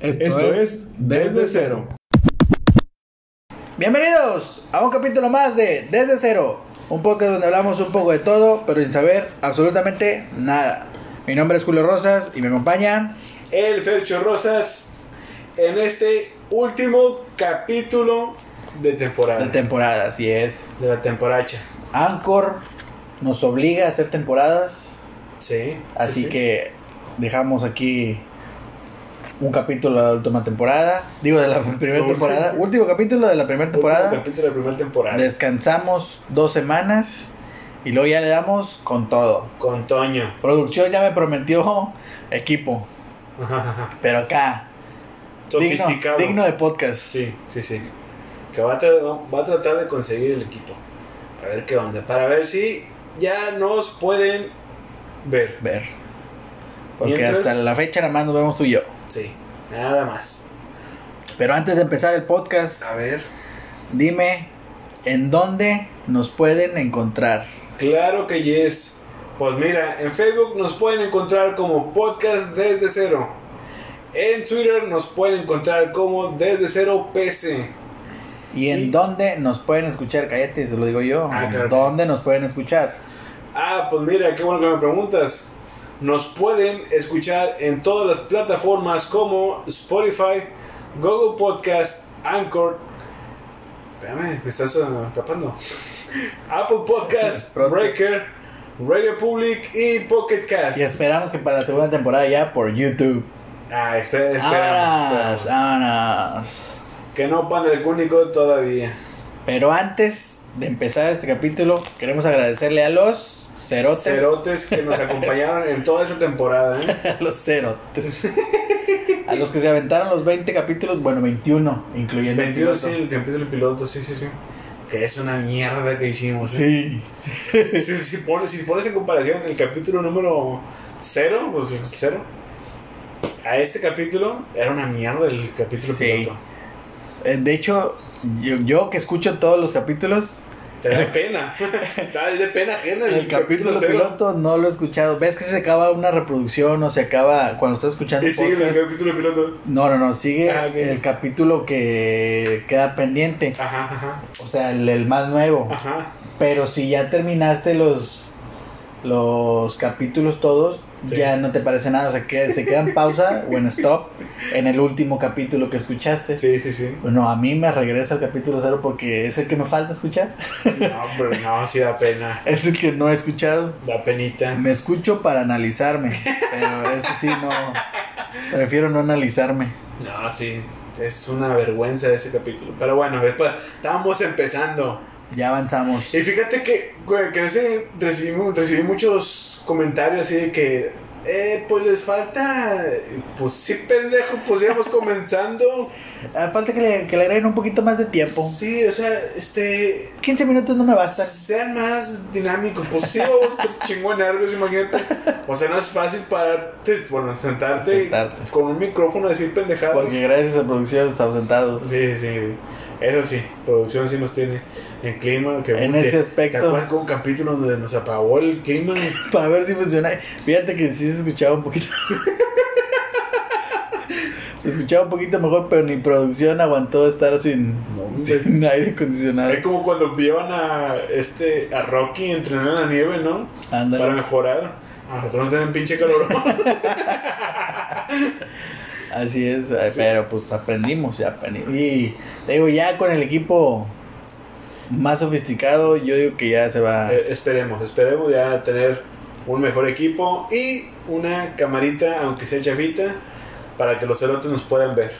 Esto, es Desde Cero. Bienvenidos a un capítulo más de Desde Cero, un podcast donde hablamos un poco de todo, pero sin saber absolutamente nada. Mi nombre es Julio Rosas y me acompaña El Fercho Rosas en este último capítulo de temporada. de temporada, así es. de la temporacha. Anchor nos obliga a hacer temporadas, Sí. así sí, sí. que dejamos aquí un capítulo de la última temporada, digo de la primera Último. temporada, último capítulo de la primera Último temporada. capítulo de la primera temporada. Descansamos dos semanas y luego ya le damos con todo. Con Toño. Producción ya me prometió equipo, pero acá, Sofisticado. digno de podcast. Sí, sí, sí. Que va a, tra- va a tratar de conseguir el equipo. A ver qué onda. Para ver si ya nos pueden ver. Ver. Porque Mientras- hasta la fecha nada más nos vemos tú y yo. Sí, nada más. Pero antes de empezar el podcast, A ver. dime en dónde nos pueden encontrar. Claro que yes. Pues mira, en Facebook nos pueden encontrar como Podcast Desde Cero. En Twitter nos pueden encontrar como Desde Cero PC. Y en Y- dónde nos pueden escuchar, cállate, se lo digo yo. Ah, ¿En claro ¿Dónde nos pueden escuchar? Ah, pues mira, qué bueno que me preguntas. Nos pueden escuchar en todas las plataformas como Spotify, Google Podcast, Anchor. Espérame, me estás tapando. Apple Podcast. Breaker, Radio Public y Pocket Cast. Y esperamos que para la segunda temporada ya por YouTube. Ah, espera, esperamos, esperamos. Que no pan del cúnico todavía. Pero antes de empezar este capítulo, queremos agradecerle a los cerotes. Cerotes que nos acompañaron en toda esa temporada, ¿eh? Los cerotes. a los que se aventaron los 20 capítulos, bueno, 21, incluyendo el 21 piloto. sí, el que empieza el piloto, sí, sí, sí. Que es una mierda que hicimos, ¿eh? Sí. si, si pones, si pones en comparación el capítulo número 0, pues el 0, a este capítulo era una mierda el capítulo Sí. piloto. Eh, De hecho, yo, yo que escucho todos los capítulos, Te da pena. Da de pena ajena el, el capítulo cero. piloto no lo he escuchado. ¿Ves que se acaba una reproducción o se acaba cuando estás escuchando Y sigue el capítulo piloto. No, no, no, sigue Ah, el capítulo que queda pendiente. Ajá, ajá. O sea, el, el más nuevo. Ajá. Pero si ya terminaste los los capítulos todos, Sí. ya no te parece nada. O sea, que se queda en pausa o en stop en el último capítulo que escuchaste. Sí, sí, sí. Bueno, a mí me regresa el capítulo cero porque es el que me falta escuchar. No, pero no, sí da pena. Es el que no he escuchado. Da penita. Me escucho para analizarme, pero ese sí no. Prefiero no analizarme. No, sí. Es una vergüenza ese capítulo. Pero bueno, después, estábamos empezando. Ya avanzamos. Y fíjate que, güey, que ese recibí, recibí muchos comentarios así de que, eh, pues les falta, pues sí, pendejo, pues íbamos comenzando. Ah, Falta que le, que le agreguen un poquito más de tiempo. Sí, o sea, este, 15 minutos no me bastan. sean más dinámicos. Pues sí, vamos por chingón nervios, imagínate. O sea, no es fácil pararte, bueno, sentarte, Sentarte. con un micrófono a decir pendejadas. Porque gracias a producción estamos sentados. Sí, sí. Eso sí, producción sí nos tiene en clima. Que, En ese aspecto. ¿Te acuerdas con un capítulo donde nos apagó el clima? Para ver si funciona. Fíjate que sí se escuchaba un poquito. se escuchaba un poquito mejor, pero ni producción aguantó estar sin, aire acondicionado. Es como cuando llevan a este a Rocky a entrenar en la nieve, ¿no? Para mejorar. A nosotros nos dan pinche calor. Así es, eh, pero pues aprendimos, ya aprendimos. Y te digo, ya con el equipo más sofisticado, yo digo que ya se va. Eh, esperemos, esperemos ya tener un mejor equipo y una camarita, aunque sea chafita, para que los celotes nos puedan ver.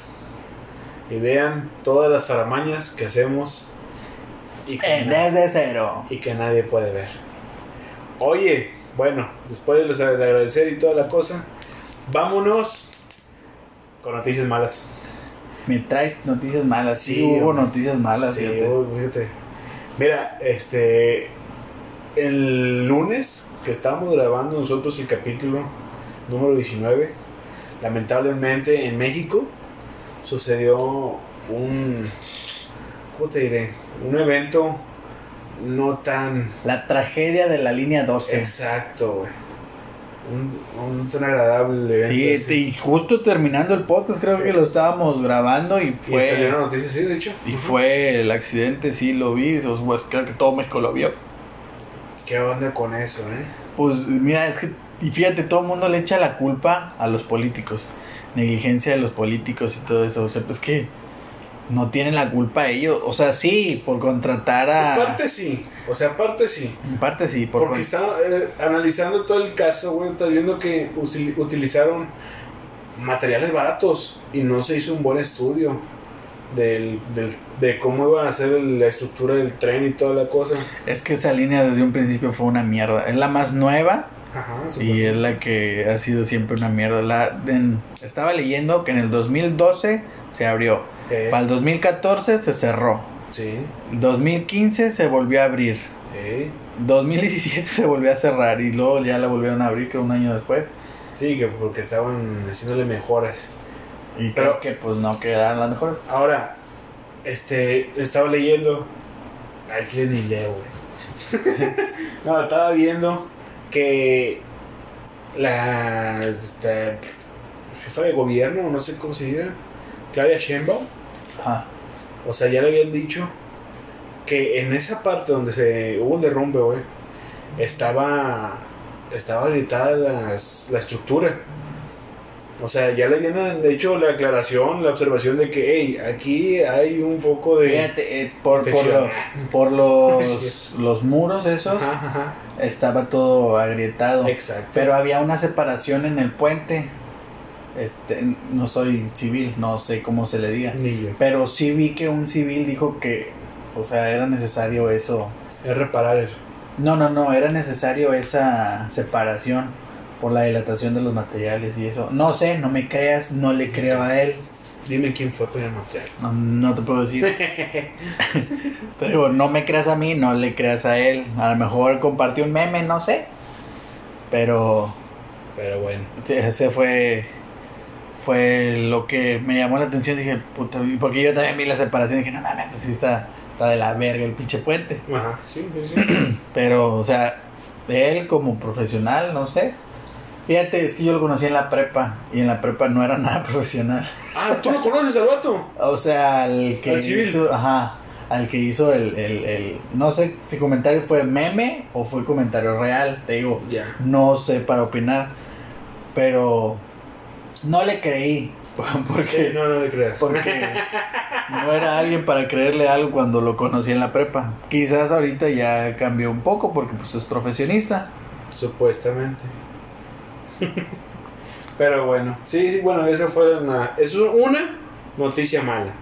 Y vean todas las faramañas que hacemos y que, Eh, desde cero. y que nadie puede ver. Oye, bueno, después de los- de agradecer y toda la cosa, vámonos con noticias malas. Me traes noticias malas. Sí, Sí, hubo hombre. noticias malas, Sí, fíjate. Mira, este. El lunes que estábamos grabando nosotros el capítulo número 19, lamentablemente en México sucedió un. ¿Cómo te diré? Un evento no tan La tragedia de la línea 12. exacto, güey. Un, un tan agradable evento. Sí, y justo terminando el podcast, creo que lo estábamos grabando y Y fue. salieron noticias, sí, de hecho. Y fue el accidente, sí lo vi, pues, creo que todo México lo vio. ¿Qué onda con eso, eh? Pues mira, es que, y fíjate, todo el mundo le echa la culpa a los políticos, negligencia de los políticos y todo eso, o sea, pues que no tienen la culpa ellos, o sea, sí, por contratar a... En parte sí, o sea, aparte sí. En parte sí, por Porque con- está eh, analizando todo el caso, güey, estás viendo que utilizaron materiales baratos y no se hizo un buen estudio del, del- de cómo iba a ser la estructura del tren y toda la cosa. Es que esa línea desde un principio fue una mierda, es la más nueva Ajá, y es la que ha sido siempre una mierda. La, en- estaba leyendo que en el 2012 se abrió, Eh, para el 2014 se cerró, sí, 2015 se volvió a abrir. eh, 2017 se volvió a cerrar y luego ya la volvieron a abrir que un año después. sí, que porque estaban haciéndole mejoras. Y Pero- creo que pues no quedaron las mejores. Ahora, este, estaba leyendo. Al chile ni leo, güey. no, estaba viendo que la esta, jefa de gobierno, no sé cómo se diga, Claudia Sheinbaum, Ajá. o sea, ya le habían dicho que en esa parte donde se hubo el derrumbe, güey, estaba estaba las- la estructura. O sea, ya le de hecho, la aclaración, la observación de que, hey, aquí hay un foco de... Fíjate, eh, por, por, lo- por los, los muros esos Ajá, ajá. estaba todo agrietado. Exacto. Pero había una separación en el puente. Este, no soy civil, no sé cómo se le diga. Ni yo. Pero sí vi que un civil dijo que, o sea, era necesario eso. Es reparar eso. No, no, no, era necesario esa separación por la dilatación de los materiales y eso. No sé, no me creas, no le creo a él. Dime quién fue para material. No, no te puedo decir. te digo, no me creas a mí, no le creas a él. A lo mejor compartió un meme, no sé. Pero Pero bueno. ese fue fue lo que me llamó la atención. Dije, puta, porque yo también vi la separación dije, no mames, pues sí está, está de la verga el pinche puente. Ajá, sí, sí, sí. Pero, o sea, él como profesional, no sé. Fíjate, es que yo lo conocí en la prepa y en la prepa no era nada profesional. ah, ¿tú lo conoces al vato? O sea, al que Al civil. hizo, ajá, al que hizo el, el, el, no sé si comentario fue meme o fue comentario real, te digo, Ya. no sé para opinar, pero no le creí, porque, Sí, no, no le creas. porque no era alguien para creerle algo cuando lo conocí en la prepa. Quizás ahorita ya cambió un poco porque pues es profesionista. Supuestamente. Pero bueno, sí, sí, bueno, esa fue una, eso es una noticia mala.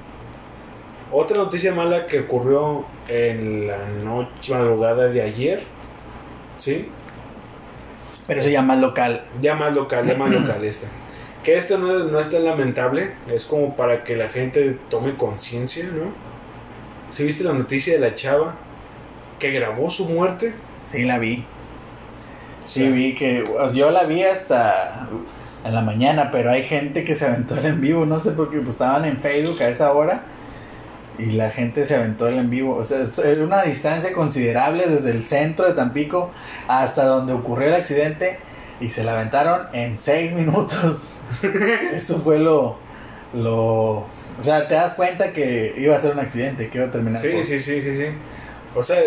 Otra noticia mala que ocurrió en la noche, madrugada de ayer, ¿sí? Pero eso ya más local. Ya más local, ya más local esta. Que esto no, no es tan lamentable, es como para que la gente tome conciencia, ¿no? ¿Sí viste la noticia de la chava que grabó su muerte? Sí, la vi. Sí, Sí. vi que. Yo la vi hasta en la mañana, pero hay gente que se aventó el en vivo. No sé por qué, pues estaban en Facebook a esa hora. Y la gente se aventó el en vivo. O sea, es es una distancia considerable desde el centro de Tampico hasta donde ocurrió el accidente. Y se la aventaron en seis minutos. Eso fue lo. lo o sea, te das cuenta que iba a ser un accidente, que iba a terminar. Sí, por- sí, sí, sí, sí. O sea,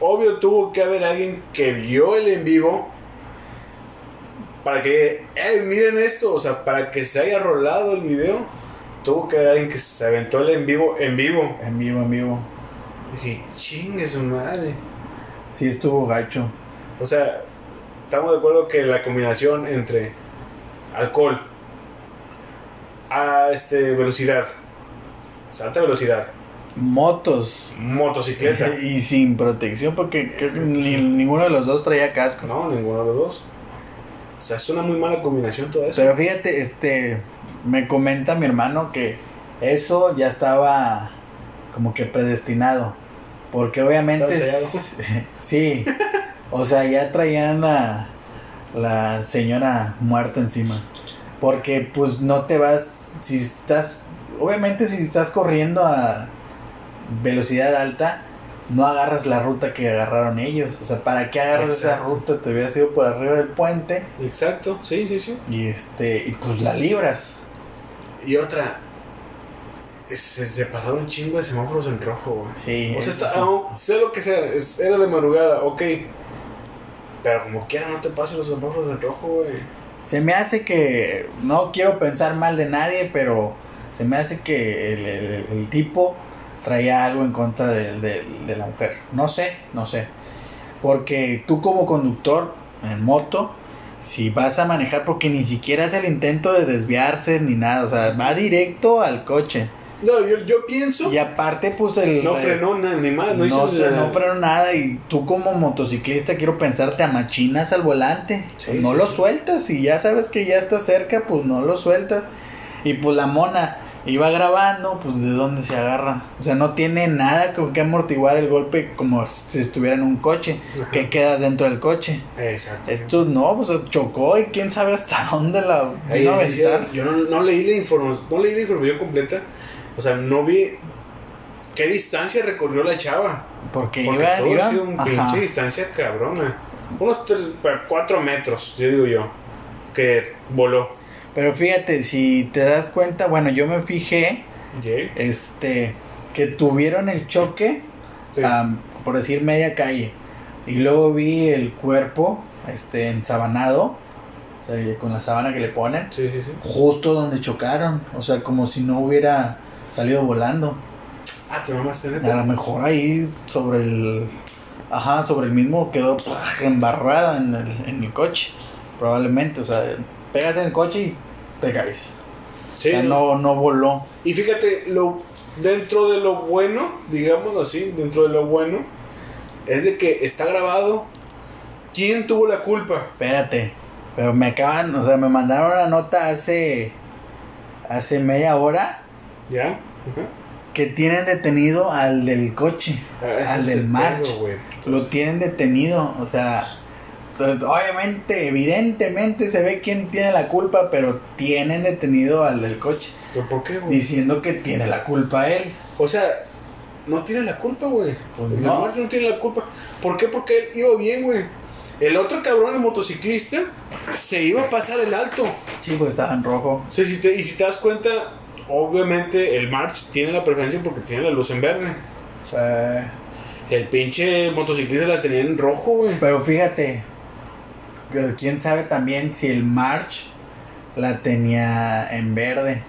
obvio tuvo que haber alguien que vio el en vivo para que, "Ey, miren esto, o sea, para que se haya rolado el video, tuvo que haber alguien que se aventó el en vivo, en vivo. En vivo, en vivo. dije, chingue su madre. Sí, estuvo gacho. O sea, estamos de acuerdo que la combinación entre alcohol a este velocidad, o sea, alta velocidad, Motos. motocicleta. Y sin protección porque creo que ni- ninguno de los dos traía casco. No, ninguno de los dos. O sea, es una muy mala combinación todo eso. Pero fíjate, este, me comenta mi hermano que eso ya estaba como que predestinado. Porque obviamente... Sí, o sea, ya traían la, la señora muerta encima. Porque pues no te vas, si estás, obviamente si estás corriendo a velocidad alta, no agarras la ruta que agarraron ellos. O sea, ¿para qué agarras esa ruta? Te hubiera sido por arriba del puente Exacto, sí, sí, sí. y este y pues la libras. Y otra, se, se pasaron un chingo de semáforos en rojo, güey. Sí. O sea, está, sí. aún- sea lo que sea, es- era de madrugada, ok. Pero como quiera, no te pases los semáforos en rojo, güey. Se me hace que no quiero pensar mal de nadie, pero se me hace que el, el- el tipo traía algo en contra de, de- de la mujer. No sé, no sé. Porque tú como conductor en moto, si vas a manejar, porque ni siquiera hace el intento de desviarse ni nada, o sea, va directo al coche. No, yo, yo pienso. Y aparte, pues el... no frenó nada, ni más. No, no, hizo sé, nada. no frenó nada y tú como motociclista quiero pensar te amachinas al volante. Sí, Pues no sí, lo sí. sueltas y ya sabes que ya está cerca, pues no lo sueltas. Y pues la mona iba grabando, pues de dónde se agarra. O sea, no tiene nada con que amortiguar el golpe como si estuviera en un coche, Ajá. que quedas dentro del coche. Exacto. Esto no, pues chocó y quién sabe hasta dónde la vino a aventar. yo no, no leí la información, no leí la información completa. O sea, no vi qué distancia recorrió la chava. Porque, Porque iba, todo iba- ha sido un ajá. pinche distancia cabrona. Unos 4 metros, yo digo yo, que voló. Pero fíjate, si te das cuenta, bueno, yo me fijé ¿Sí? este que tuvieron el choque Sí. por decir media calle y luego vi el cuerpo este ensabanado o sea, con la sábana que le ponen sí, sí, sí. justo donde chocaron o sea como si no hubiera salido volando. Ah, te mamaste a lo neta. mejor ahí sobre el ajá sobre el mismo quedó embarrada en el, en el coche probablemente. O sea pegas en el coche y te caes. Sí, o sea, no no voló. Y fíjate, lo, dentro de lo bueno, digámoslo así, dentro de lo bueno, es de que está grabado. Quién tuvo la culpa. Espérate, pero me acaban, o sea, me mandaron una nota hace hace media hora. ¿Ya? Que tienen detenido al del coche, Ah, al del el March. pedo. Lo tienen detenido, o sea, obviamente, evidentemente se ve quién tiene la culpa, pero tienen detenido al del coche, ¿Pero por qué, güey? diciendo que tiene la culpa él. O sea, no tiene la culpa, güey. Pues no. No tiene la culpa. ¿Por qué? Porque él iba bien, güey. El otro cabrón, el motociclista, se iba a pasar el alto. Sí, pues estaba en rojo. O sea, si te- y si te das cuenta, obviamente el March tiene la preferencia porque tiene la luz en verde. Sea, El pinche motociclista la tenía en rojo, güey. pero fíjate, quién sabe también si el March la tenía en verde.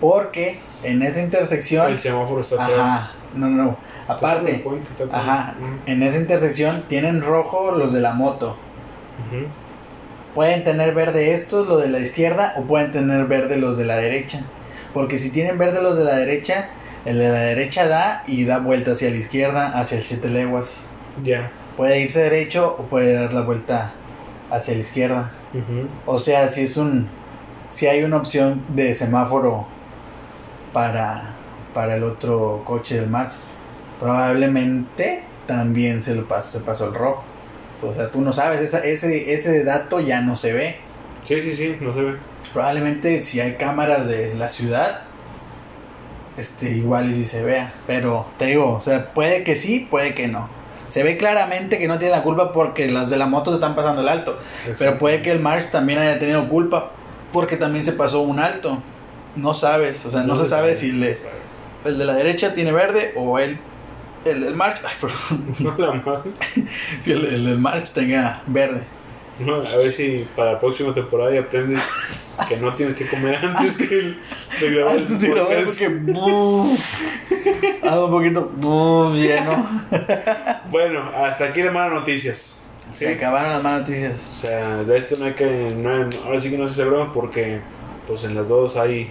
Porque en esa intersección. El semáforo está atrás. Ajá, no, no. Aparte, puente, ajá, en esa intersección tienen rojo los de la moto. Pueden tener verde estos, los de la izquierda, o pueden tener verde los de la derecha. Porque si tienen verde los de la derecha, el de la derecha da y da vuelta hacia la izquierda, hacia el siete leguas. Ya. Puede irse derecho o puede dar la vuelta hacia la izquierda. O sea, si es un. Si hay una opción de semáforo para, para el otro coche del March, probablemente también se lo pasó, se pasó el rojo. O sea, tú no sabes, esa- ese, ese dato ya no se ve. Sí, sí, sí, no se ve. Probablemente si hay cámaras de la ciudad, este, igual y si se vea. Pero te digo, o sea, puede que sí, puede que no. Se ve claramente que no tiene la culpa porque los de la moto se están pasando el alto. Pero puede que el March también haya tenido culpa porque también se pasó un alto. No sabes, o sea, no, se sabe si el de, el de la derecha tiene verde o el, el del March, ay, perdón, No, la madre. si el, el del March tenga verde. No, a ver si para la próxima temporada ya aprendes que no tienes que comer antes que el, de grabar el Antes de grabar porque buf, ando un poquito buf, lleno. Bueno, hasta aquí de malas noticias. ¿sí? Se acabaron las malas noticias. O sea, de esto no hay que. no- ahora sí que no se broma porque, pues en las dos hay,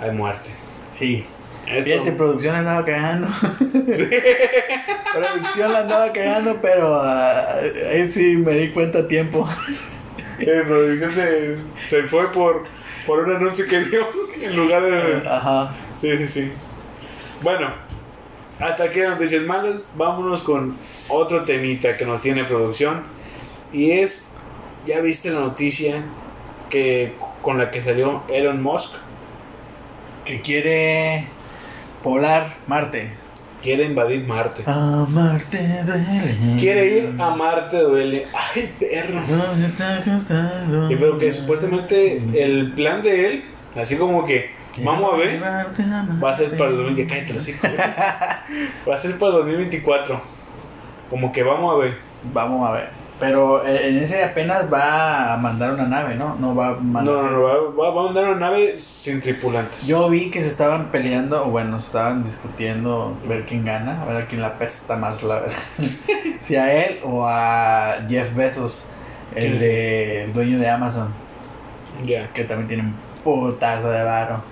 hay muerte. Sí. Fíjate, producción la andaba cagando. producción la andaba cagando, pero ah, ahí sí me di cuenta a tiempo. eh, producción se, se fue por, por un anuncio que dio en lugar de. Ajá. Sí, sí, sí. Bueno, hasta aquí las noticias malas. Vámonos con otro temita que nos tiene producción. Y es, ¿ya viste la noticia que con la que salió Elon Musk? Que quiere poblar Marte. quiere invadir Marte. Amarte duele. Quiere ir a Marte, duele. Ay, perro. ¿Dónde está acostado? Y pero que supuestamente el plan de él, así como que, vamos a ver, va a ser para el 2000, ya cállate los hijos, güey. Va a ser para el 2024. Como que vamos a ver. Vamos a ver. Pero eh, en ese apenas va a mandar una nave, ¿no? No va a No, mandar. no, no, va, va- va a mandar una nave sin tripulantes. Yo vi que se estaban peleando, o bueno, estaban discutiendo ver quién gana, a ver quién la pesta más la si a él o a Jeff Bezos, ¿Quién el de el dueño de Amazon, Ya. que también tiene un putazo de varo.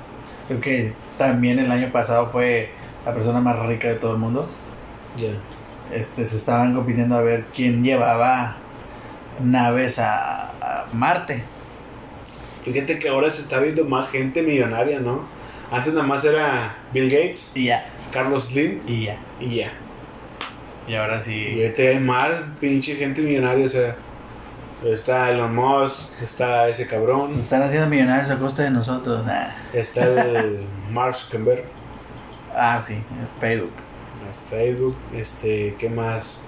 Creo que también el año pasado fue la persona más rica de todo el mundo. Ya. Este se estaban compitiendo a ver quién llevaba naves a, a Marte. Fíjate que ahora se está viendo más gente millonaria, ¿no? Antes nada más era Bill Gates, Y ya, Carlos Slim y ya. y ya. Y ahora Y sí. ahorita hay más pinche gente millonaria, o sea. Está Elon Musk, está ese Se cabrón, están haciendo millonarios a costa de nosotros. Ah. está el Mark Zuckerberg, Ah, sí, Facebook. Facebook, este, ¿qué más?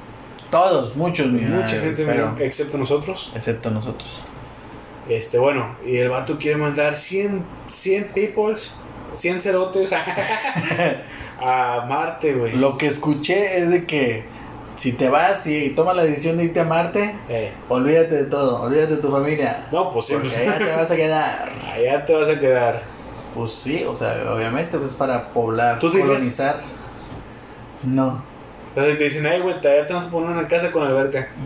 Todos, muchos millonarios. Mucha gente pero excepto nosotros. excepto nosotros. Este, bueno, y el vato quiere mandar 100, 100 peoples, 100 cerotes a, a Marte, güey. Lo que escuché es de que si te vas y tomas la decisión de irte a Marte, Eh, olvídate de todo, olvídate de tu familia. no, pues sí, Porque pues, allá te vas a quedar. allá te vas a quedar. Pues sí, o sea, obviamente pues, es para poblar, ¿Tú irías? No. Entonces te dicen, ay, güey, te- vamos a poner una casa con alberca.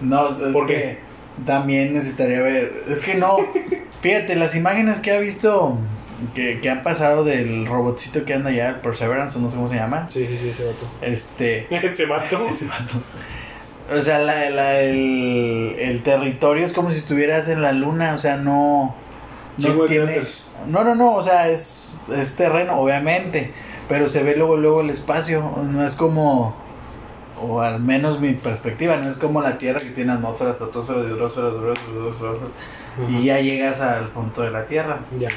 No, es ¿Por que qué? también necesitaría ver. Es que no. Fíjate, las imágenes que ha visto que, que han pasado del robotcito que anda allá, el Perseverance, o no sé cómo se llama. Sí, sí, sí, ese vato. Este. Ese vato. Ese vato. O sea, la- la- el, el territorio es como si estuvieras en la luna, o sea, no. No tiene. No, no, no, o sea, es, es terreno, obviamente. Pero se ve luego, luego el espacio. No es como. O al menos mi perspectiva, no es como la Tierra que tiene atmósferas, estratosferas, hidrosferas, hidrosferas, y ya llegas al punto de la Tierra. Ya.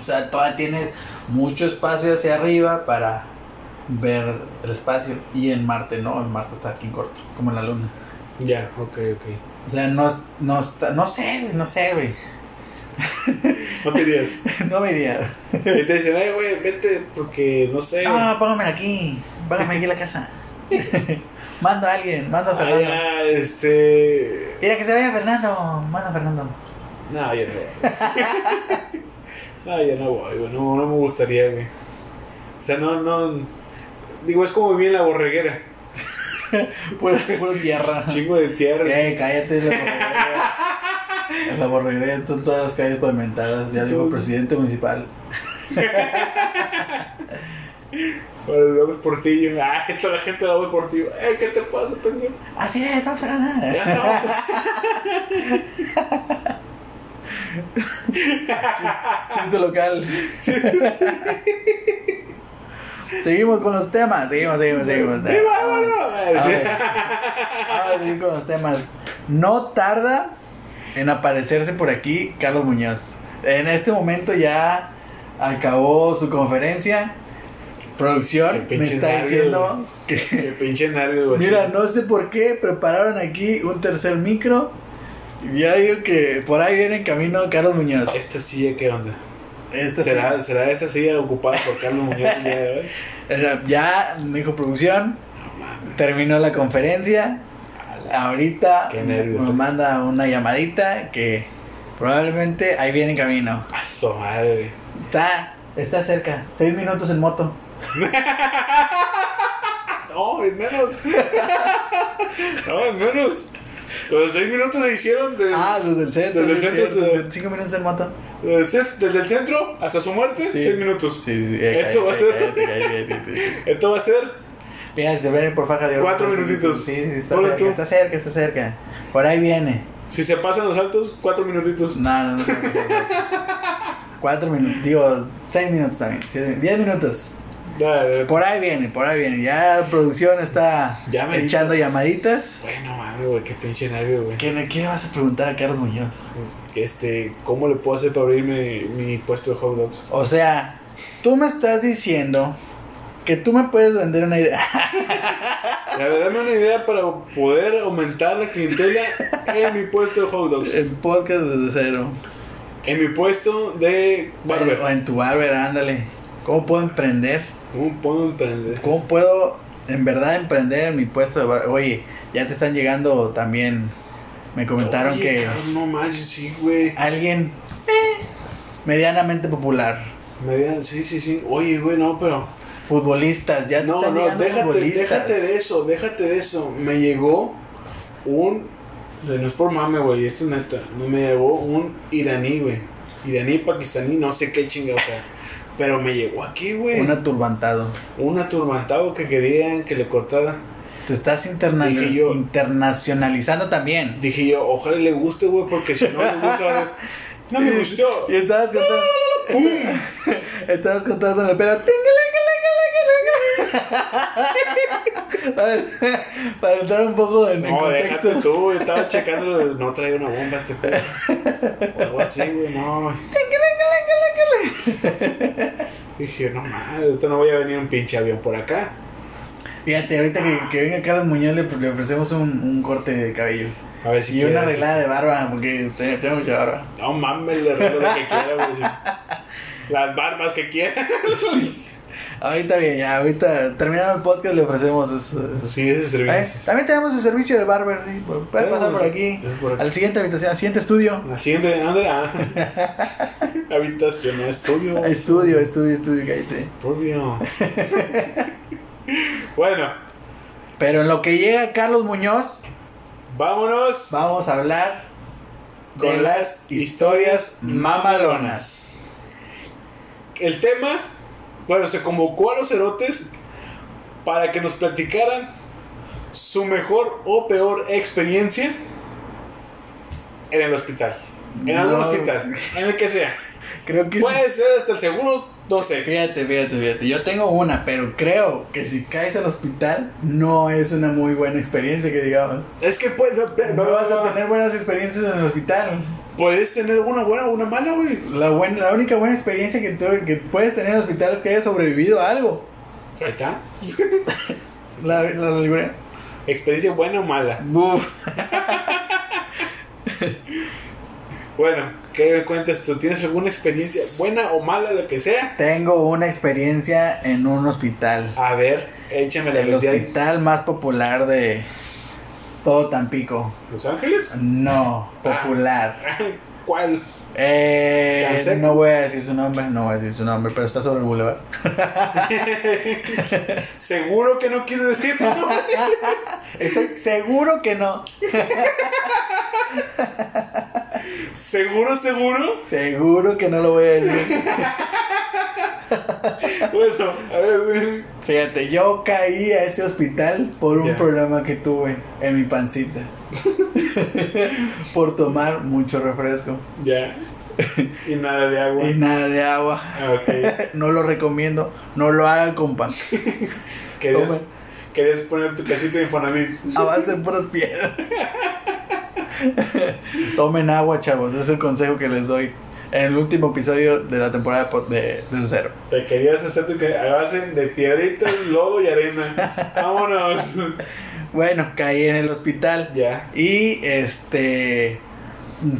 O sea, todavía tienes mucho espacio hacia arriba para ver el espacio. Y en Marte no, en Marte está aquí en corto, como en la Luna. Ya, ok, ok. O sea, no, no, está, no sé, no sé, güey. No te irías. No me iría. Y te dicen, ay, güey, vete porque no sé. No, póngame aquí, póngame aquí la casa. mando a alguien, mando a Fernando. Ah, este. Mira que se vaya Fernando, manda a Fernando. No, ya no. no, ya no voy. No, no me gustaría, güey. O sea, no, no. Digo, es como vivir en la borreguera. Pura, pura tierra. Chingo de tierra. Eh, cállate, la borreguera. En la borreguera están todas las calles pavimentadas, ya digo, presidente municipal. Para el López Portillo. Ay, toda la gente de López Portillo. Eh, ¿qué te pasa, pendejo? Así es, vamos a ganar. Ya estamos. Chiste local. seguimos con los temas, seguimos, seguimos, seguimos. ¡Viva, vámonos! Vamos a seguir con los temas. No tarda en aparecerse por aquí Carlos Muñoz. En este momento ya acabó su conferencia. Qué Producción me pinche está nervio, diciendo Qué que... pinche nervios, güey. Mira, no sé por qué prepararon aquí un tercer micro. Ya digo que por ahí viene en camino Carlos Muñoz. Esta silla, ¿qué onda? Este ¿Será, ¿Será esta silla ocupada por Carlos Muñoz el día de hoy? Ya me dijo producción, terminó la conferencia. Ahorita eh. manda una llamadita que probablemente ahí viene en camino. A su madre. Está, está cerca, seis minutos en moto. No, es menos. No, es menos. Los seis minutos se hicieron de- Ah, desde el centro. Desde el centro cierto, hasta- cinco minutos en moto. desde, desde el centro hasta su muerte, Sí. seis minutos. Sí, sí, Esto va a ser-. Esto va a ser Mira, se ven por faja de oro. Cuatro minutitos. Sí, sí, está Ponle cerca, tú. está cerca, está cerca. Por ahí viene. Si se pasan los altos, cuatro minutitos. No, no, no. no, no, no. Cuatro minutos, digo, seis minutos también. siete- Diez minutos. Dale, Por ahí viene, por ahí viene. Ya la producción está Ya me echando llamaditas. Bueno, mami, güey, qué pinche nervio, güey. ¿Qué, le- ¿Qué le vas a preguntar a Carlos Muñoz? Este, ¿cómo le puedo hacer para abrir mi, mi puesto de hot dogs? O sea, tú me estás diciendo que tú me puedes vender una idea. La verdad, dame una idea para poder aumentar la clientela en mi puesto de hot dogs. El podcast desde cero. En mi puesto de barber. O en tu barber, ándale. ¿Cómo puedo emprender? ¿Cómo puedo emprender? ¿Cómo puedo en verdad emprender en mi puesto de barber? Oye, ya te están llegando también. Me comentaron Oye, que cabrón, no manches, sí, güey. alguien eh, medianamente popular, Mediana, sí, sí, sí. Oye, güey, no, pero. Futbolistas, ya te No, no, déjate, déjate de eso, déjate de eso. Me llegó un. No es por mame, güey, esto es neta. Me llegó un iraní, güey. Iraní, pakistaní, no sé qué chinga, o sea. Pero me llegó aquí, güey. Un aturbantado. Un aturbantado que querían que le cortara. Te estás interna- yo- internacionalizando también. Dije yo, ojalá le guste, güey, porque si no le gusta. No me gustó. Y estabas contando. ¡Pum! estabas contando la pera. Para, para entrar un poco en, en No, contexto. déjate tú, güey, estaba checando, no trae una bomba este pedo. O algo así, güey, no. Dije, no mames, ahorita no voy a venir un pinche avión por acá. Fíjate, ahorita que, que venga Carlos Muñoz le, le ofrecemos un, un corte de cabello. A ver si y una arreglada de barba, porque te- tengo mucha barba. No mames, le arreglo lo que quiera, güey. sí. Las barbas que quiera. Ahorita bien, ya, ahorita terminando el podcast le ofrecemos eso. Sí, ese Eh, servicio. También tenemos el servicio de barber, ¿sí? puedes pasar por aquí, Es por aquí. al siguiente habitación, al siguiente estudio. La siguiente, ¿dónde? Ah. Habitación, no, estudio. Estudio, estudio, estudio, cállate. Estudio. bueno, Pero en lo que llega Carlos Muñoz, vámonos vamos a hablar con de las historias mamalonas. El tema, bueno, se convocó a los erotes para que nos platicaran su mejor o peor experiencia en el hospital. En algún No. hospital, en el que sea. Creo que Puede ser hasta el seguro, no sé. Fíjate, fíjate, fíjate. Yo tengo una, pero creo que si caes al hospital no es una muy buena experiencia, que digamos. Es que puedes, No vas a tener buenas experiencias en el hospital. puedes tener una buena o una mala, güey. La, buena, la única buena experiencia que, puedes tener en el hospital es que hayas sobrevivido a algo. Ahí está. La, la. Experiencia buena o mala. Buf. Bueno, ¿qué me cuentas tú? ¿Tienes alguna experiencia buena o mala, lo que sea? Tengo una experiencia en un hospital. A ver, échame la El ahí. hospital más popular de todo Tampico. ¿Los Ángeles? No, popular. ¿Cuál? Eh, no voy a decir su nombre, no voy a decir su nombre, pero está sobre el boulevard. ¿Seguro que no quieres decir tu nombre? Estoy seguro que no. ¿Seguro, seguro? Seguro que no lo voy a decir. Bueno, a ver, Fíjate, yo caí a ese hospital por un problema que tuve en mi pancita. por tomar mucho refresco ya. Y nada de agua. y nada de agua. Ah. No lo recomiendo, no lo hagan, compa. Querías, Toma. querías poner tu casita de Infonavit. A base de puras piedras. Tomen agua, chavos. Ese es el consejo que les doy. En el último episodio de la temporada de, de, cero. Te querías hacer tu que hagasen de piedritas, lodo y arena. Vámonos. Bueno, caí en el hospital. ya. Y este.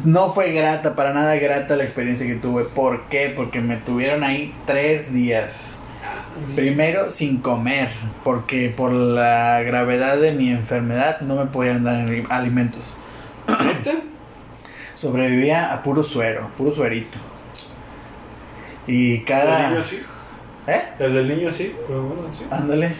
No fue grata, para nada grata la experiencia que tuve. ¿Por qué? Porque me tuvieron ahí tres días. Primero sin comer, porque por la gravedad de mi enfermedad no me podían dar ali- alimentos. ¿Neta? Sobrevivía a puro suero, puro suerito. Y ¿El cada... niño así? ¿Eh? ¿El del niño así? Pero bueno, así. Ándale.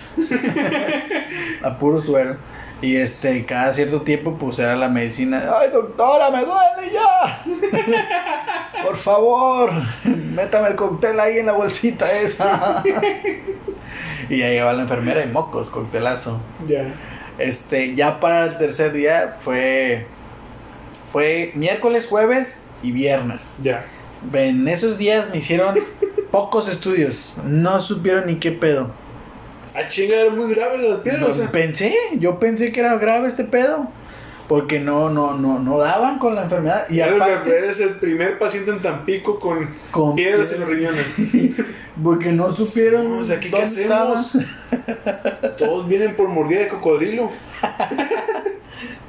a puro suero. Y este, cada cierto tiempo, pues era la medicina. ¡Ay, doctora, me duele ya! Por favor, métame el cóctel ahí en la bolsita esa. y ya llegaba la enfermera y mocos, coctelazo. Ya. Este, ya para el tercer día fue. Fue miércoles, jueves y viernes. Ya. En esos días me hicieron pocos estudios. No supieron ni qué pedo. A chinga, era muy grave las piedras. o sea. Pensé, yo pensé que era grave este pedo. Porque no, no, no, no daban con la enfermedad. Y Eres, aparte, eres el primer paciente en Tampico con, Con piedras en los riñones. porque no supieron O sea, ¿qué, qué hacemos? Todos vienen por mordida de cocodrilo.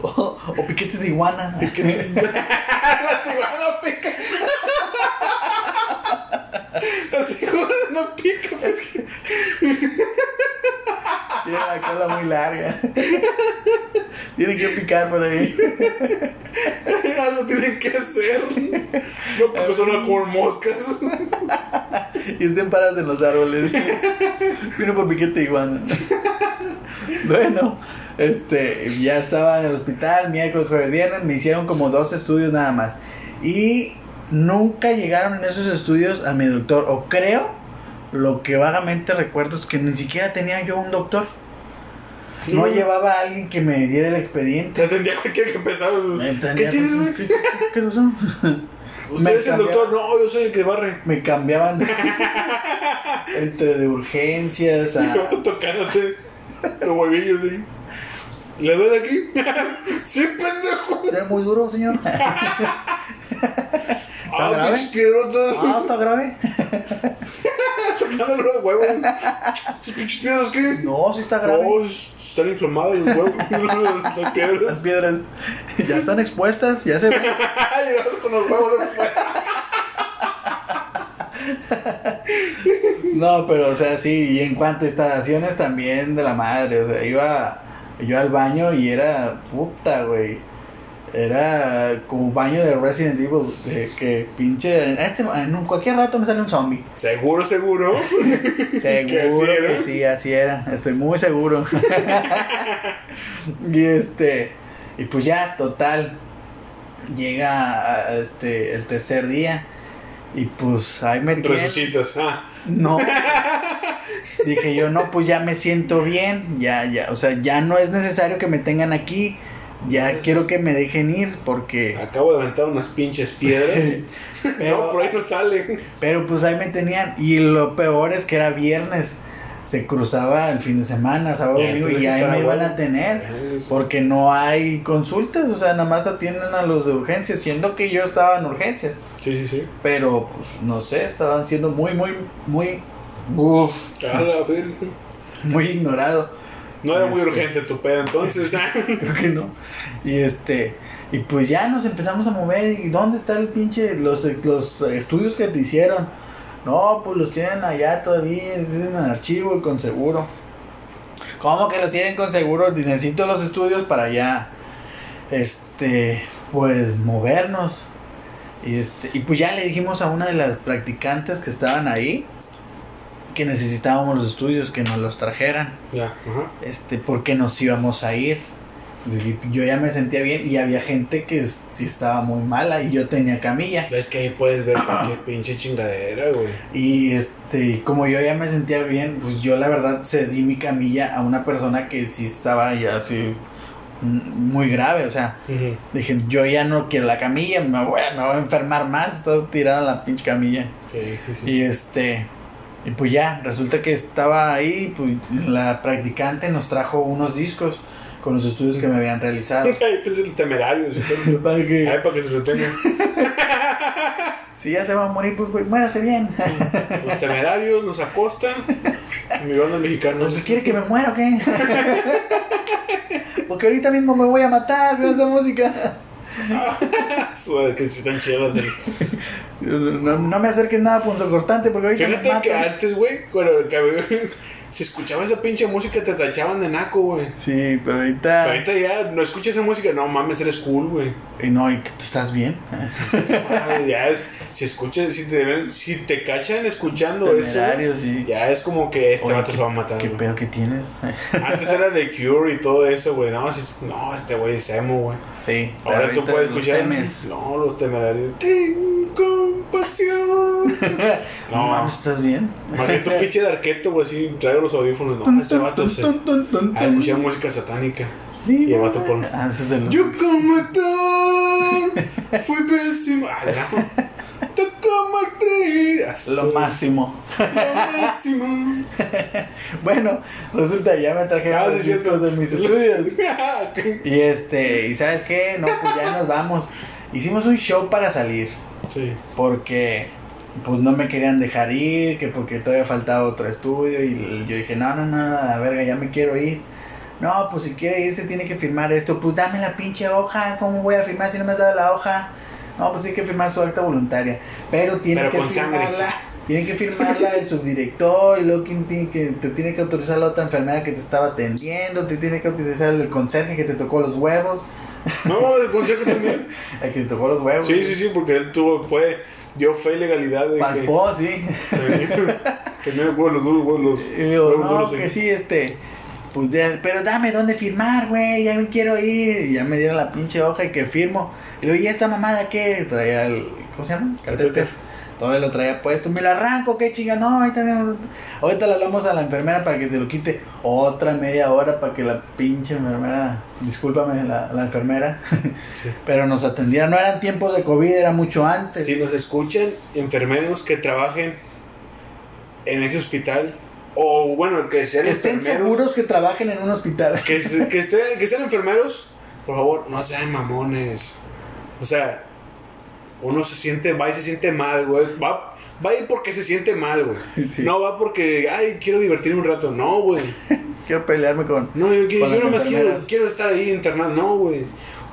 O, o piquetes de iguana. La cigüeña pica. La cigüeña no pica. pues. Tiene la cola muy larga. Tienen que picar por ahí. Algo tienen que hacer. No porque son como moscas. Y estén paradas en los árboles. Vino por piquete de iguana. Bueno, este, ya estaba en el hospital, miércoles, jueves, viernes, me hicieron como dos estudios nada más. Y nunca llegaron en esos estudios a mi doctor. O creo, lo que vagamente recuerdo es que ni siquiera tenía yo un doctor. No, No. llevaba a alguien que me diera el expediente. Te atendía cualquiera que empezaba. ¿Qué entendía, tienes, pues, güey? ¿Qué, qué- qué pasó? ¿Usted es el doctor? No, yo soy el que barre. Me cambiaban de- entre de urgencias a... Yo tocándote los huevillos. ¿sí? ¿Le duele aquí? sí, pendejo. ¿Es muy duro, señor? Ah, grave? piedrotas. Ah, está grave. Tocándole los huevos. ¿Estos pinches piedras qué? No, sí está grave. No, es- están inflamados los huevos. las, las Las piedras. piedras ya están expuestas, ya se ven. Llegaron con los huevos de fuera. No, pero o sea, sí, y en cuanto a instalaciones también de la madre, o sea, iba yo al baño y era puta, güey. Era como baño de Resident Evil, de que pinche, en, este, en un- cualquier rato me sale un zombie. Seguro, seguro. Seguro que, sí, así era. Estoy muy seguro. y este, y pues ya, total. Llega a- este el tercer día. Y pues ahí me. Resucitas. Ah, No. Dije yo, no, pues ya me siento bien. Ya, ya. O sea, ya no es necesario que me tengan aquí. Ya No, quiero que me dejen ir. Porque. acabo de aventar unas pinches piedras. Pero- no, por ahí no salen. Pero pues ahí me tenían. Y lo peor es que era viernes. Se cruzaba el fin de semana, sábado, domingo, y ahí me iban a tener. Porque no hay consultas, o sea, nada más atienden a los de urgencias, siendo que yo estaba en urgencias. Sí, sí, sí. Pero pues no sé, estaban siendo muy, muy, muy, uf, A la verga. muy ignorado. No era muy Este. urgente tu pedo entonces. ah. Creo que no. Y este, y pues ya nos empezamos a mover. ¿Y dónde está el pinche, los, los estudios que te hicieron? No, pues los tienen allá todavía, tienen en archivo y con seguro. ¿Cómo que los tienen con seguro? Necesito los estudios para ya, este, pues movernos. Y este, y pues ya le dijimos a una de las practicantes que estaban ahí que necesitábamos los estudios, que nos los trajeran Ya, este, porque nos íbamos a ir. Y yo ya me sentía bien y había gente que sí estaba muy mala y yo tenía camilla. Es que ahí puedes ver cualquier pinche chingadera, güey. Y este, como yo ya me sentía bien, pues yo la verdad cedí mi camilla a una persona que sí estaba ya así mm, muy grave, o sea, dije, yo ya no quiero la camilla, me voy a, me voy a enfermar más, estoy tirada la pinche camilla. Sí, sí, sí. Y este, y pues ya, resulta que estaba ahí, pues la practicante nos trajo unos discos con los estudios que me habían realizado. Ay, pensé el temerario. ¿sí? Para que, Ay, para que se retenga. si ya se va a morir, pues, pues muérase bien. Los temerarios nos acostan. Mi banda mexicana. Pues si quiere que me muera o qué. Porque ahorita mismo me voy a matar con esta música. Que están chidas. No, no me acerques nada punzocortante porque ahorita me Fíjate que matan. antes, güey, cuando. Si escuchaba esa pinche música, te tachaban de naco, güey. Sí, pero ahorita. Ahorita ya no escuchas esa música, no mames, eres cool, güey. Y no, ¿y que tú estás bien? Ya es, si escuchas, si te, si te cachan escuchando eso, sí. ya es como que este vato se va a matar. ¿Qué pedo que tienes? Antes era de Cure y todo eso, güey. No, si- no, este güey es emo, güey. Sí. Ahora tú puedes escuchar. temes. No, los temerarios. Ten compasión. No, mames, ¿estás bien? más bien tu pinche de arqueto, güey, así, traigo los audífonos. No, ese vato se. Ah, escuchaba música satánica. Y el vato por. Ah, Yo como fui pésimo. Ah, no. Como actriz. Así. Lo máximo. Bueno, resulta que ya me traje Ah, los sí, discos de mis estudios. Y este, ¿y sabes qué? No, pues ya nos vamos. Hicimos un show para salir. sí. Porque pues no me querían dejar ir, que porque todavía faltaba otro estudio. Y yo dije, no, no, no, la verga, ya me quiero ir. No, pues si quiere irse tiene que firmar esto. Pues dame la pinche hoja. ¿Cómo voy a firmar si no me has dado la hoja? No, pues hay que firmar su acta voluntaria. Pero tiene Pero que con sangre. firmarla. Tiene que firmarla el subdirector y luego quien tiene que, te tiene que autorizar la otra enfermera que te estaba atendiendo, te tiene que autorizar el conserje que te tocó los huevos, No, el consejo también. el que te tocó los huevos. Sí, sí, sí, porque él tuvo, fue, dio fe y legalidad de que, Palpó, sí. que no los dos huevos, los digo, huevos no, que sí, este. Pues ya, pero dame dónde firmar, güey, ya me quiero ir. Y ya me dieron la pinche hoja y que firmo. Y luego, ¿y esta mamada qué? Traía el. ¿Cómo se llama? Catéter. Todavía lo traía puesto. Me lo arranco, qué chinga. No, ahorita, ahorita le hablamos a la enfermera para que te lo quite. Otra media hora para que la pinche enfermera. Discúlpame, la, la enfermera. Sí. Pero nos atendiera. No eran tiempos de COVID, era mucho antes. Si nos escuchan enfermeros que trabajen en ese hospital, o bueno, que sean Estén enfermeros, seguros que trabajen en un hospital. que, se- que, estén- que sean enfermeros, por favor, no sean mamones. O sea, uno se siente, va y se siente mal, güey. Va, va ahí porque se siente mal, güey. Sí. No va porque, ay, quiero divertirme un rato. No, güey. Quiero pelearme con. No, yo, las yo nomás quiero, quiero estar ahí internado. No, güey.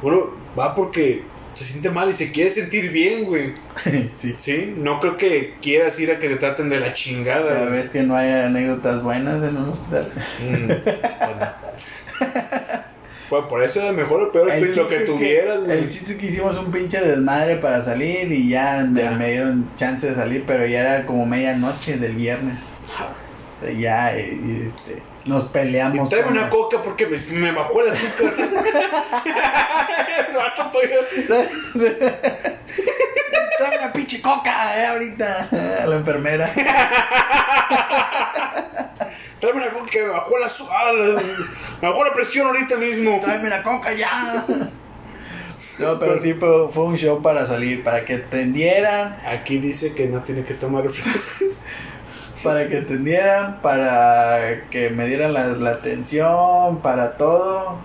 Uno va porque se siente mal y se quiere sentir bien, güey. sí. Sí, no creo que quieras ir a que te traten de la chingada. Cada vez que no hay anécdotas buenas en un hospital. Mm, bueno. Pues por eso era mejor o peor El lo que tuvieras, El güey. chiste es que hicimos un pinche desmadre para salir y ya me, dieron chance de salir, pero ya era como medianoche del viernes. O sea, ya eh, y, este, nos peleamos. tráeme una la- coca porque me, me bajó el azúcar. El Dame una pinche coca, eh, ahorita. A la enfermera. Tráeme una coca que me bajó el azúcar. Me bajó la presión ahorita mismo. Tráeme la coca ya. No, pero sí fue, fue un show para salir, para que entendieran, Aquí dice que no tiene que tomar refresco. para que entendieran, para que me dieran la, la atención, para todo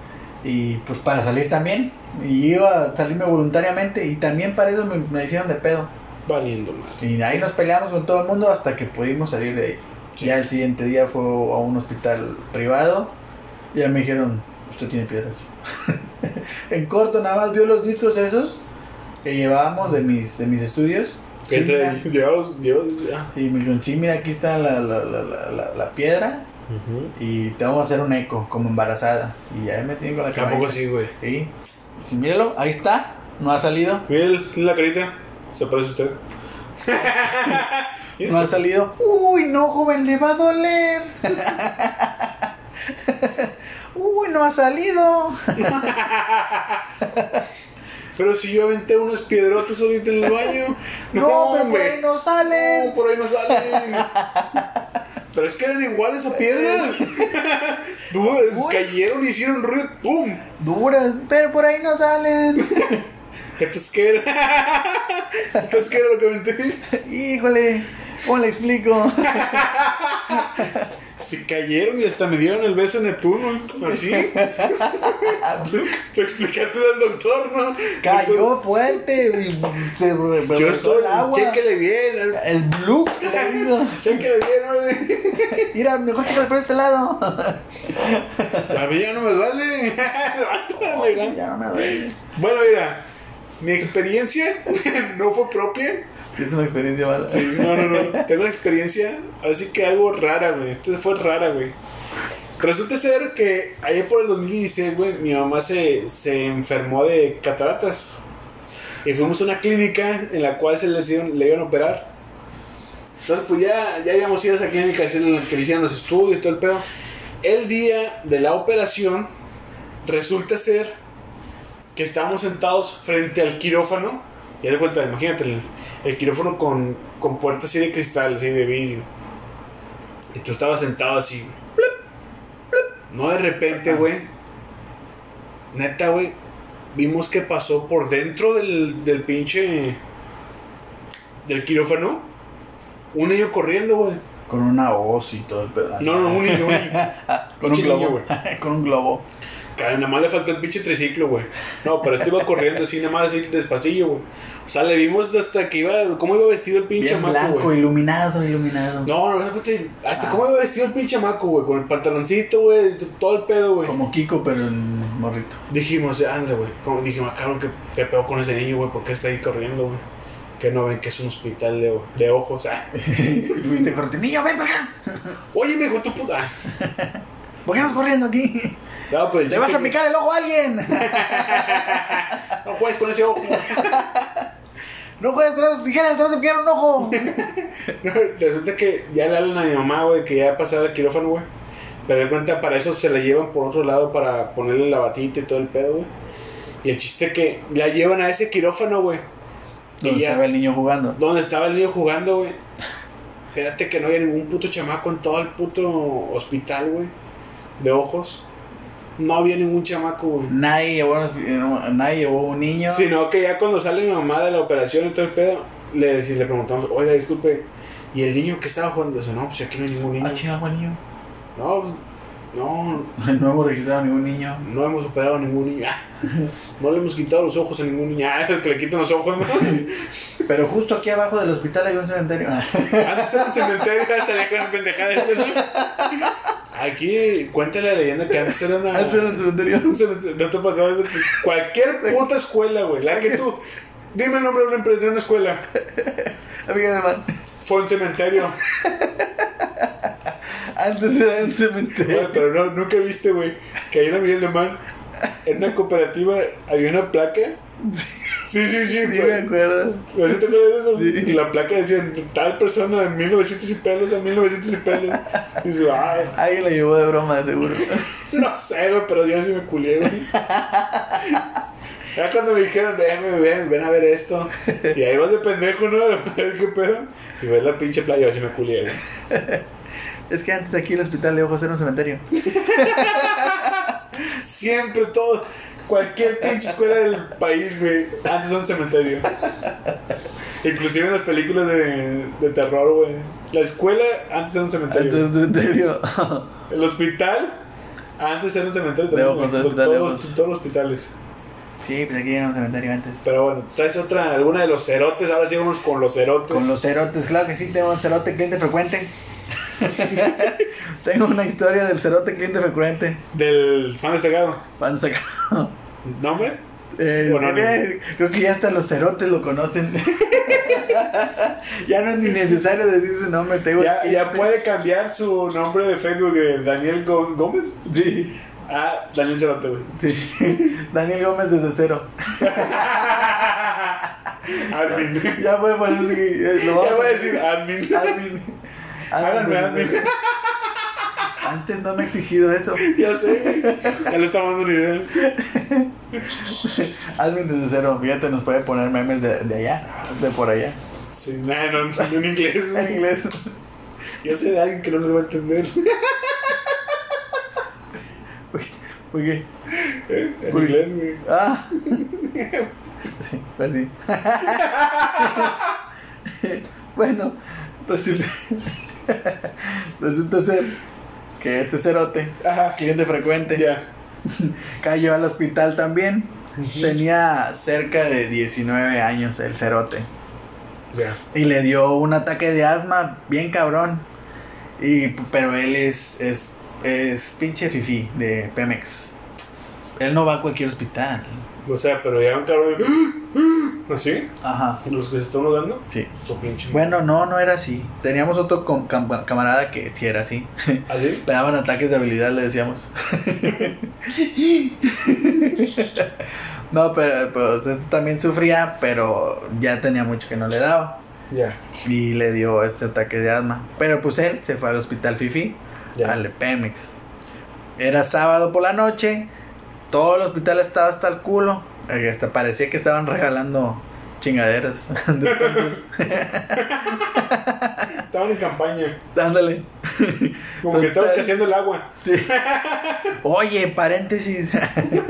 y pues para salir también. Y iba a salirme voluntariamente y también para eso me, me hicieron de pedo. Valiendo mal. Y ahí nos peleamos con todo el mundo hasta que pudimos salir de ahí. Sí. Ya el siguiente día fue a un hospital privado. Y ya me dijeron, usted tiene piedras. en corto nada más vio los discos esos que llevábamos de mis, de mis estudios. ¿Qué Sí, ah. Sí, me dijeron, sí, mira, aquí está la, la, la, la, piedra y te vamos a hacer un eco como embarazada. Y ya me tienen con la Tampoco camarita. así, güey. Sí. Sí, míralo, ahí está. No ha salido. Mira la carita. Se parece a usted. No ha salido. Uy, no, joven, le va a doler. Uy, no ha salido. Pero si yo aventé unos piedrotes ahorita en el baño. No, pero por ahí no salen. No, por ahí no salen. Pero es que eran iguales a piedras. Dudas, cayeron y hicieron ruido. ¡Pum! Duras, pero por ahí no salen. Entonces, ¿qué era? Entonces, ¿qué era lo que aventé? Híjole, ¿cómo le explico? Se cayeron y hasta me dieron el beso a Neptuno. Así. Tú explicándole al doctor, ¿no? Cayó fuerte y se Yo estoy. el agua. Chéquele bien. El blue que le hizo. Chéquele bien, ¿no? Mira, mejor chécale por este lado. A mí ya no me duele. El ya no me duele. Bueno, mira, mi experiencia no fue propia. Es una experiencia mala. Sí, no, no, no. Tengo una experiencia, así que algo rara, güey. Esta fue rara, güey. Resulta ser que ayer por el 2016, güey, mi mamá se, se enfermó de cataratas. Y fuimos a una clínica en la cual se le, hicieron- le iban a operar. Entonces, pues ya, ya habíamos ido a esa clínica que le hicieran los estudios y todo el pedo. El día de la operación, resulta ser que estábamos sentados frente al quirófano. Ya de cuenta, imagínate, el, el quirófano con, con puertas así de cristal, así de vidrio. Y tú estabas sentado así. plop, plop. No de repente, güey. Neta, güey. Vimos que pasó por dentro del, del pinche. Del quirófano. Un niño corriendo, güey. Con una hoz y todo el pedazo. No, no, un niño, un niño. Con un globo. niño, güey. Con un globo. Nada más le faltó el pinche triciclo, güey. No, pero este iba corriendo así, nada más así despacillo, güey. O sea, le vimos hasta que iba, cómo iba vestido el pinche Bien maco, blanco, güey. iluminado, iluminado. No, no, hasta Ah. cómo iba vestido el pinche maco, güey. Con el pantaloncito, güey, todo el pedo, güey. Como Kiko, pero en morrito. Dijimos, ándale, güey. Como dijimos, ah, cabrón, ¿qué, qué pedo con ese niño, güey? ¿Por qué está ahí corriendo, güey? Que no ven que es un hospital de, de ojos. Ah. y fuiste corriendo. Niño, ven para acá. Oye, me tu puta. ¿Por qué andas corriendo aquí? No, pero el ¡Le vas a picar el ojo a alguien! No juegues con ese ojo. ¡No juegues con esas tijeras! ¡Te vas a picar un ojo! No, resulta que ya le hablan a mi mamá, güey, que ya ha pasado el quirófano, güey. Pero de cuenta, para eso se la llevan por otro lado para ponerle la batita y todo el pedo, güey. Y el chiste que la llevan a ese quirófano, güey. Y ya, estaba el niño jugando. donde estaba el niño jugando, güey. Espérate que no había ningún puto chamaco en todo el puto hospital, güey. De ojos. No había ningún chamaco, güey. Nadie llevó, nadie llevó un niño. Sino que ya cuando sale mi mamá de la operación y todo el pedo, le, le preguntamos, oiga, disculpe, ¿y el niño que estaba jugando? Dice, no, pues aquí no hay ningún niño. Ah, chingado, el niño. No, pues, no, No hemos registrado ningún niño. no hemos operado a ningún niño. Ah, No le hemos quitado los ojos a ningún niño. Ah, el que le quitan los ojos, ¿no? Pero justo aquí abajo del hospital hay un cementerio. Antes era un cementerio, salía con la pendejada esa, ¿no? Aquí cuenta la leyenda que antes era una... Antes era un cementerio. No te pasaba eso. Cualquier puta escuela, güey. La que tú... Dime el nombre de una, de una escuela. Amiga de man. Fue un cementerio. Antes era un cementerio. pero no, nunca viste, güey, que ahí en Miguel Alemán, en una cooperativa, había una placa. Sí, sí, sí. Sí, pues, me acuerdo. ¿No te acuerdas de eso? Sí. Y la placa decía, tal persona en 1900 y pelos, en 1900 y pelos. Y dice, ay, Alguien lo llevó de broma, seguro. no sé, güey, pero yo sí me culié, güey. Ya cuando me dijeron, ven, ven, ven, a ver esto. Y ahí vas de pendejo, ¿no? A qué pedo. Y ves la pinche playa, yo sí me culié, güey. Es que antes aquí el hospital de ojos era un cementerio. Siempre todo, cualquier pinche escuela del país, güey, antes era un cementerio. Inclusive en las películas de, de terror, güey. La escuela antes era un cementerio. Antes era un cementerio. El hospital antes era un cementerio. También, güey. hospital todos, todos los hospitales. Sí, pues aquí era un cementerio antes. Pero bueno, traes otra, alguna de los cerotes. Ahora sí vamos con los cerotes. Con los cerotes, claro que sí, tengo un cerote cliente frecuente. tengo una historia del cerote cliente frecuente. Del fan destacado. Van a sacar. ¿Nombre? Eh, Bueno, eh, creo que ya hasta los cerotes lo conocen. ya no es ni necesario decir su nombre. Tengo Ya, ya puede cambiar su nombre de Facebook de Daniel Gó- Gómez. Sí, Ah, Daniel Cerote, güey. sí. Daniel Gómez desde cero. Admin. Ya puede ponerse. eh, Lo Ya voy a decir admin. Admin. Háganme desde admin. Antes no me he exigido eso. Ya sé. Ya le estamos dando una idea. Admin desde cero. Fíjate, nos puede poner memes de, de allá, de por allá. Sí, nah, no, no, en inglés. güey. En inglés. Yo sé de alguien que no les va a entender. ¿Por qué? ¿Eh? En Uy. inglés, güey. Ah. Sí, pues sí. bueno, resulta, resulta ser que este cerote, Ajá. cliente frecuente, cayó al hospital también. Tenía cerca de 19 años el cerote. Y le dio un ataque de asma bien cabrón. Y, pero él es, es, es pinche fifi de Pemex. Él no va a cualquier hospital. O sea, pero ya un cabrón. ¿Así? Ajá. ¿Los que se están ahogando? Sí. Su pinche. Bueno, no, no era así. Teníamos otro com- cam- camarada que sí era así. ¿Así? Le daban ataques de habilidad, le decíamos. no, pero, pero este también sufría, pero ya tenía mucho que no le daba. Ya. Y le dio este ataque de asma. Pero pues él se fue al hospital Fifi, Ya. al Pemex. Era sábado por la noche, todo el hospital estaba hasta el culo. Hasta parecía que estaban regalando chingaderas. Estaban en campaña. Ándale. Como que estaba Total. escaseando el agua. Sí. Oye, paréntesis.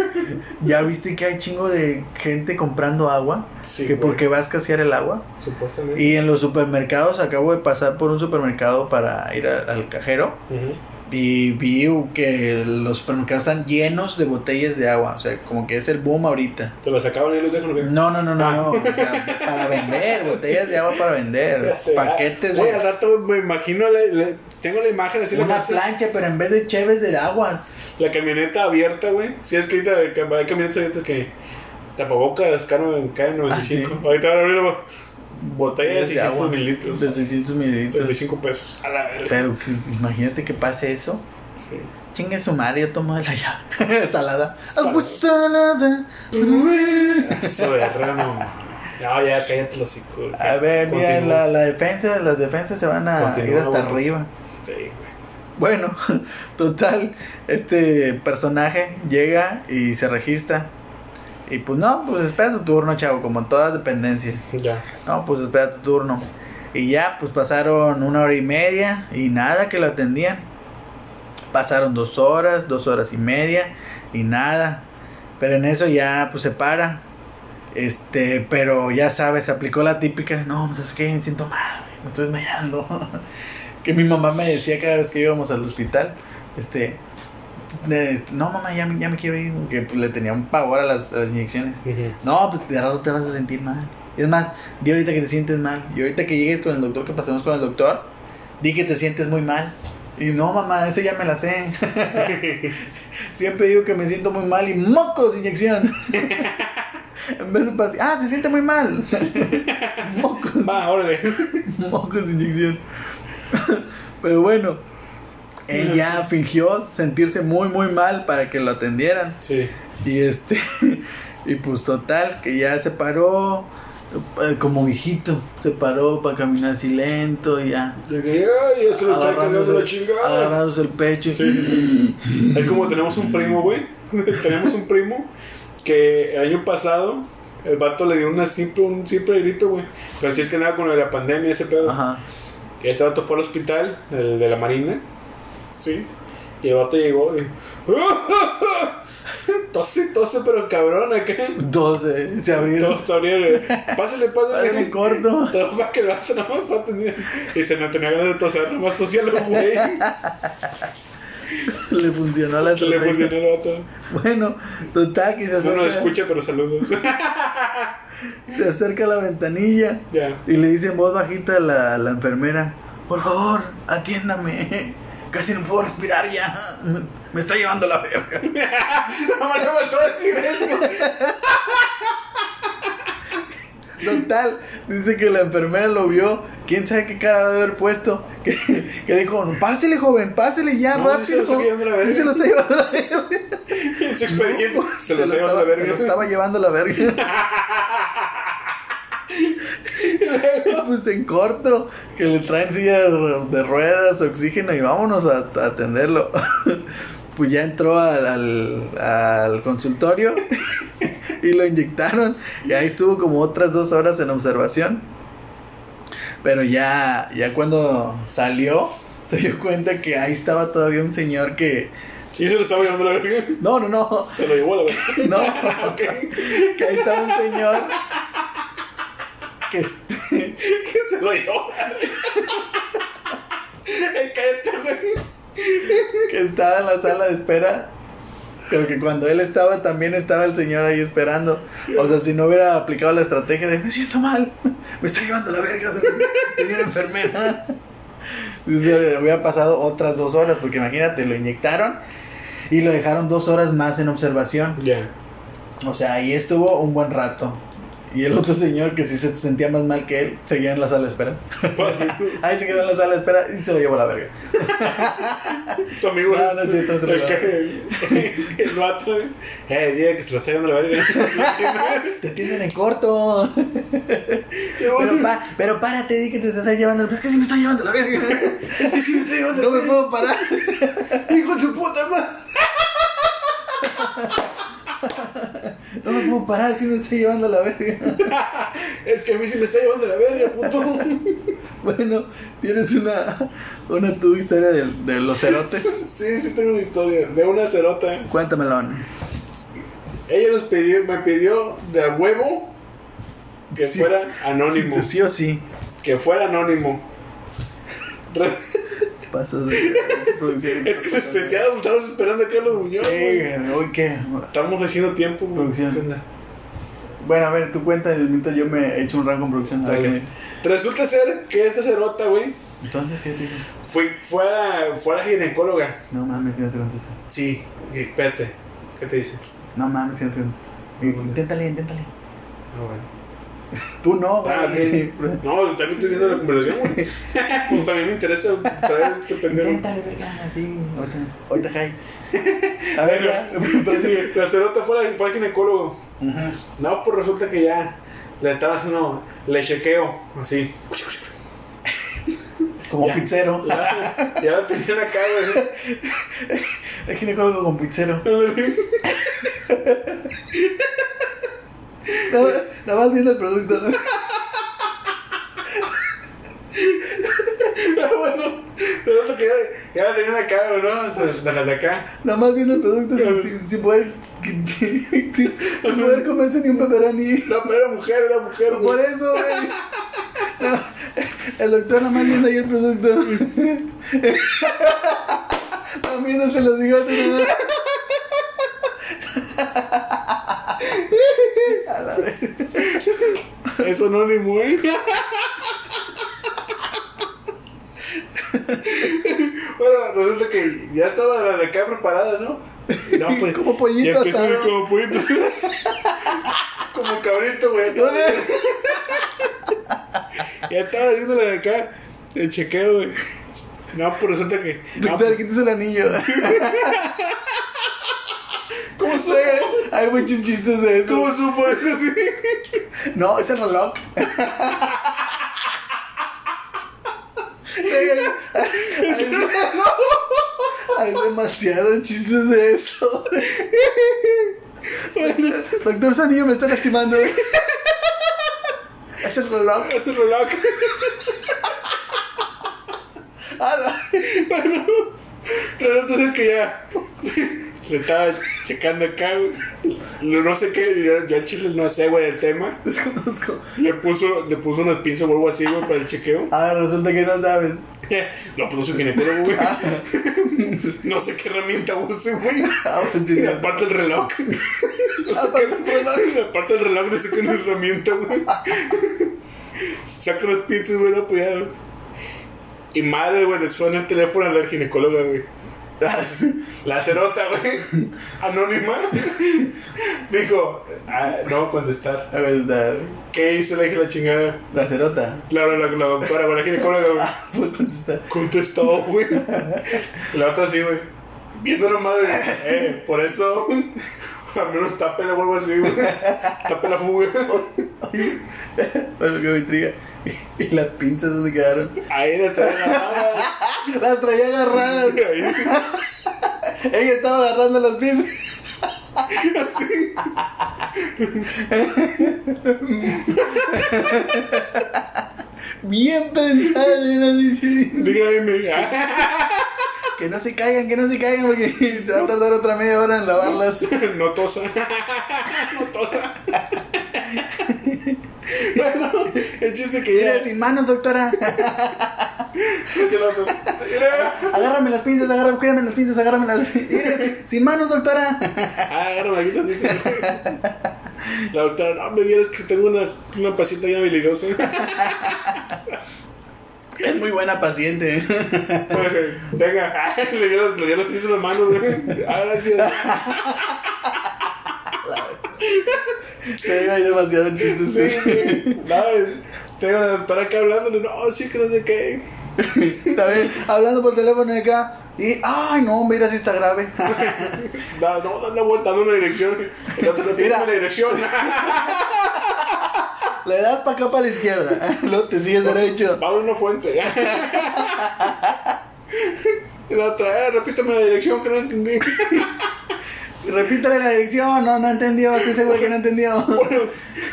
¿Ya viste que hay chingo de gente comprando agua? Sí, que güey. porque va a escasear el agua. Supuestamente. Y en los supermercados, acabo de pasar por un supermercado para ir a- al cajero. Ujú. Y vi que los supermercados están llenos de botellas de agua. O sea, como que es el boom ahorita. Te lo sacaban y los dejan. ¿no? No, no, no, no, Ah. no. O sea, para vender, botellas de agua para vender. Paquetes Güey, al de. rato me imagino, la- la- tengo la imagen así, la, Una cosa- plancha, pero en vez de cheves de aguas. la camioneta abierta, güey. Sí, es que ahorita hay camionetas abiertas que tapabocas, caro en K95. Ah, sí. Ahorita van a abrir la botella de Botellas 600 mililitros. De 600 mililitros. 35 pesos. A la verga. Pero que- imagínate que pase eso. Sí. Chingue su madre, yo tomo de la llave. Salada. Agua salada. Eso de verga, no. Ya cállate los hocico. A ver, mira, la, la defensa, las defensas se van a Continúa, ir hasta bueno. arriba. Sí, güey. Bueno, total, este personaje llega y se registra. Y pues no, pues espera tu turno, chavo, como en todas dependencias. Ya. No, pues espera tu turno. Y ya, pues pasaron una hora y media y nada que lo atendían. Pasaron dos horas, dos horas y media y nada. Pero en eso ya, pues se para. Este, pero ya sabes, aplicó la típica. No, pues es que me siento mal, me estoy desmayando. que mi mamá me decía cada vez que íbamos al hospital. Este, no, mamá, ya, me- ya me quiero ir. Que pues, le tenía un pavor a las, a las inyecciones. No, pues de rato te vas a sentir mal. Es más, di ahorita que te sientes mal. Y ahorita que llegues con el doctor, que pasemos con el doctor, di que te sientes muy mal. Y no, mamá, eso ya me la sé. Siempre digo que me siento muy mal y mocos, inyección. en vez de pas- ah, se siente muy mal. mocos, Va, órale. mocos, inyección. Pero bueno, ella fingió sentirse muy, muy mal para que lo atendieran. Sí. Y este, y pues total, que ya se paró eh, como viejito, se paró para caminar así lento y ya. De que, ay, ya se lo está cargando la chingada. agarrándose el pecho. Sí. Es como tenemos un primo, güey. tenemos un primo que el año pasado el vato le dio una simple, un simple grito, güey. Pero si es que nada con lo de la pandemia, ese pedo. Ajá. Este vato fue al hospital, el de la marina. Sí. Y el vato llegó y. tose, tose, pero cabrón, acá. 12, se abrieron. Todos abrieron. Pásale, pásale. Pásale, corto. Todo para que el vato no me atender. Y se no tenía ganas de toser, nomás tosía lo güey. Le funcionó la Se le estrategia. funcionó el vato. Bueno, total, que se No acerca, nos escucha, pero saludos. se acerca a la ventanilla ya. y le dice en voz bajita a la, a la enfermera: Por favor, atiéndame. Casi no puedo respirar ya. Me, está llevando la verga. No me faltó decir eso. Total, dice que la enfermera lo vio. ¿Quién sabe qué cara debe haber puesto? Que, que dijo: Pásele, joven, pásele ya, No, sí se rápido. lo está llevando la verga. Se lo está llevando la verga. Se lo está llevando la estaba- se lo verga. estaba llevando la verga. pues en corto, que le traen silla de ruedas, oxígeno y vámonos a, a atenderlo. pues ya entró al, al, al consultorio y lo inyectaron. Y ahí estuvo como otras dos horas en observación. Pero ya, ya cuando salió, se dio cuenta que ahí estaba todavía un señor que... Sí, se lo estaba llevando la verga. No, no, no. Se lo llevó a la verga. No, Ok. que ahí estaba un señor que, Que se lo llevó Cállate, güey. que estaba en la sala de espera. Pero que cuando él estaba, también estaba el señor ahí esperando. O sea, si no hubiera aplicado la estrategia de me siento mal, me está llevando la verga una enfermera. Dice, hubiera pasado otras dos horas, porque imagínate, lo inyectaron y lo dejaron dos horas más en observación. Ya. O sea, ahí estuvo un buen rato. Y el otro señor, que sí se sentía más mal que él, seguía en la sala de espera. Ahí se quedó en la sala de espera y se lo llevó a la verga. Tu amigo. No, no es cierto, se el, que- el vato. Eh, diga que se lo está llevando a la verga. Te atienden en corto. Pero, pa- pero párate, di que te estás llevando. Es que sí me está llevando la verga. Es que sí me está llevando puta madre. No No me puedo parar, si me está llevando a la verga. Es que a mí sí me está llevando la verga, puto. Bueno, tienes una, una tu historia de, de los cerotes. Sí, sí tengo una historia de una cerota. Cuéntamelo. Ella nos pidió, me pidió de a huevo que Sí. fuera anónimo. Sí o sí. Que fuera anónimo. Pasas de producción. Es que es especial, estamos esperando a Carlos Muñoz. güey. Uy, ¿qué? Estamos haciendo tiempo, güey. Producción. Bueno, a ver, tú cuenta, mientras yo me he hecho un rango en producción. Dale. Resulta ser que esta cerota, güey, Entonces, ¿qué te dice? fue, fue, a la, fue a la ginecóloga. No mames, que no te contesta. Sí, espérate. ¿Qué te dice? No mames, que no te contesta. Inténtale, inténtale. Ah, bueno. Tú no, Ah, güey. No, también estoy viendo la conversación, güey. Pues también me interesa traer este pendejo. Inténtale, verga, sí. Ahorita, ahorita jai. A ver, sí, la cerota fue, a- fue al ginecólogo. No, pues resulta que ya le estaba haciendo, le chequeo, así. Como Ya. pizzero. Ya, ya la tenían acá, güey. El ginecólogo con pizzero. Nada, nada más viendo el producto. ¿no? Pero bueno, resulta que ya, ya la tenían acá, güey, ¿no? O sea, de acá. Nada más viendo el producto sin, sin, poder, sin, sin poder comerse ni un pepperoni. No, pero era mujer, era mujer, Por güey. eso, güey. No, el doctor nada más viendo ahí el producto. Nada viéndose los bigotes. ¿no? A la vez. Es anónimo, ¿eh? Bueno, resulta que ya estaba la de acá preparada, ¿no? No, pues. Como pollito ya asado. Como pollito asado. Como cabrito, güey. Ya estaba haciendo la de acá. El chequeo, güey. No, pues resulta que. No, quítese el anillo. Hay muchos chistes de eso. ¿Cómo supo eso? No, es el reloj. Hay demasiados chistes de eso. Doctor Sanillo me está lastimando. Es el reloj. Es el reloj. Ah, la- Bueno, que ya le estaba checando acá, güey. Lo- No sé qué, yo, yo al chile no sé, güey, el tema. Desconozco. Le puso, le puso unas pinzas o algo así, güey, para el chequeo. Ah, resulta que no sabes. Lo puso ginecólogo, güey. No sé qué herramienta use, güey. Ah, pues sí, Y sí. aparte el reloj. No sé Aparte el reloj. qué. Aparte el reloj, no sé qué herramienta, güey. Saca los pinzas, güey, no pues ya. Y madre, güey, les suena el teléfono a la ginecóloga, güey. La cerota, güey. Anónima. Dijo, ah, no contestar. Ver, está. ¿Qué hizo la hija la chingada? La cerota. Claro, la, la doctora, güey, la ginecóloga. Ah, fue contestar. Contestó, güey. La otra así, güey. Viendo la madre, eh, por eso. Al menos tápela o algo así, güey. Tape la fuga. Bueno, que me intriga. Y las pinzas donde quedaron. Ahí la trae agarrada. Las traía agarradas. Ella estaba agarrando las pinzas. así. Bien así. Dígame. Que no se caigan, que no se caigan porque se va a tardar otra media hora en lavarlas. No tosa. No tosa. Bueno, el chiste que Mira, ya. sin manos, doctora. Agárrame las pinzas, agárrame, cuídame las pinzas, agárrame las. Mira, sin, sin manos, doctora. Ah, agárrame aquí tantito. La doctora, no, me vieras que tengo una, una paciente bien habilidosa. Es muy buena paciente. Venga, le dio le dio los pies en las manos, güey. Ah, gracias. Tengo ahí demasiados chistes. Sí, Sí. No, tengo a la doctora acá hablándole, no, sí, que no sé qué. También hablando por teléfono acá. Y, ay, no, mira si está grave. No, no, dando vuelta, dando una dirección. El otro le pide una dirección. Le das para acá para la izquierda. Luego te sigues derecho. Pablo una fuente. Y la otra, eh, repíteme la dirección que no entendí. Repítale la dirección. No, no entendió. Estoy seguro que no entendió. Bueno,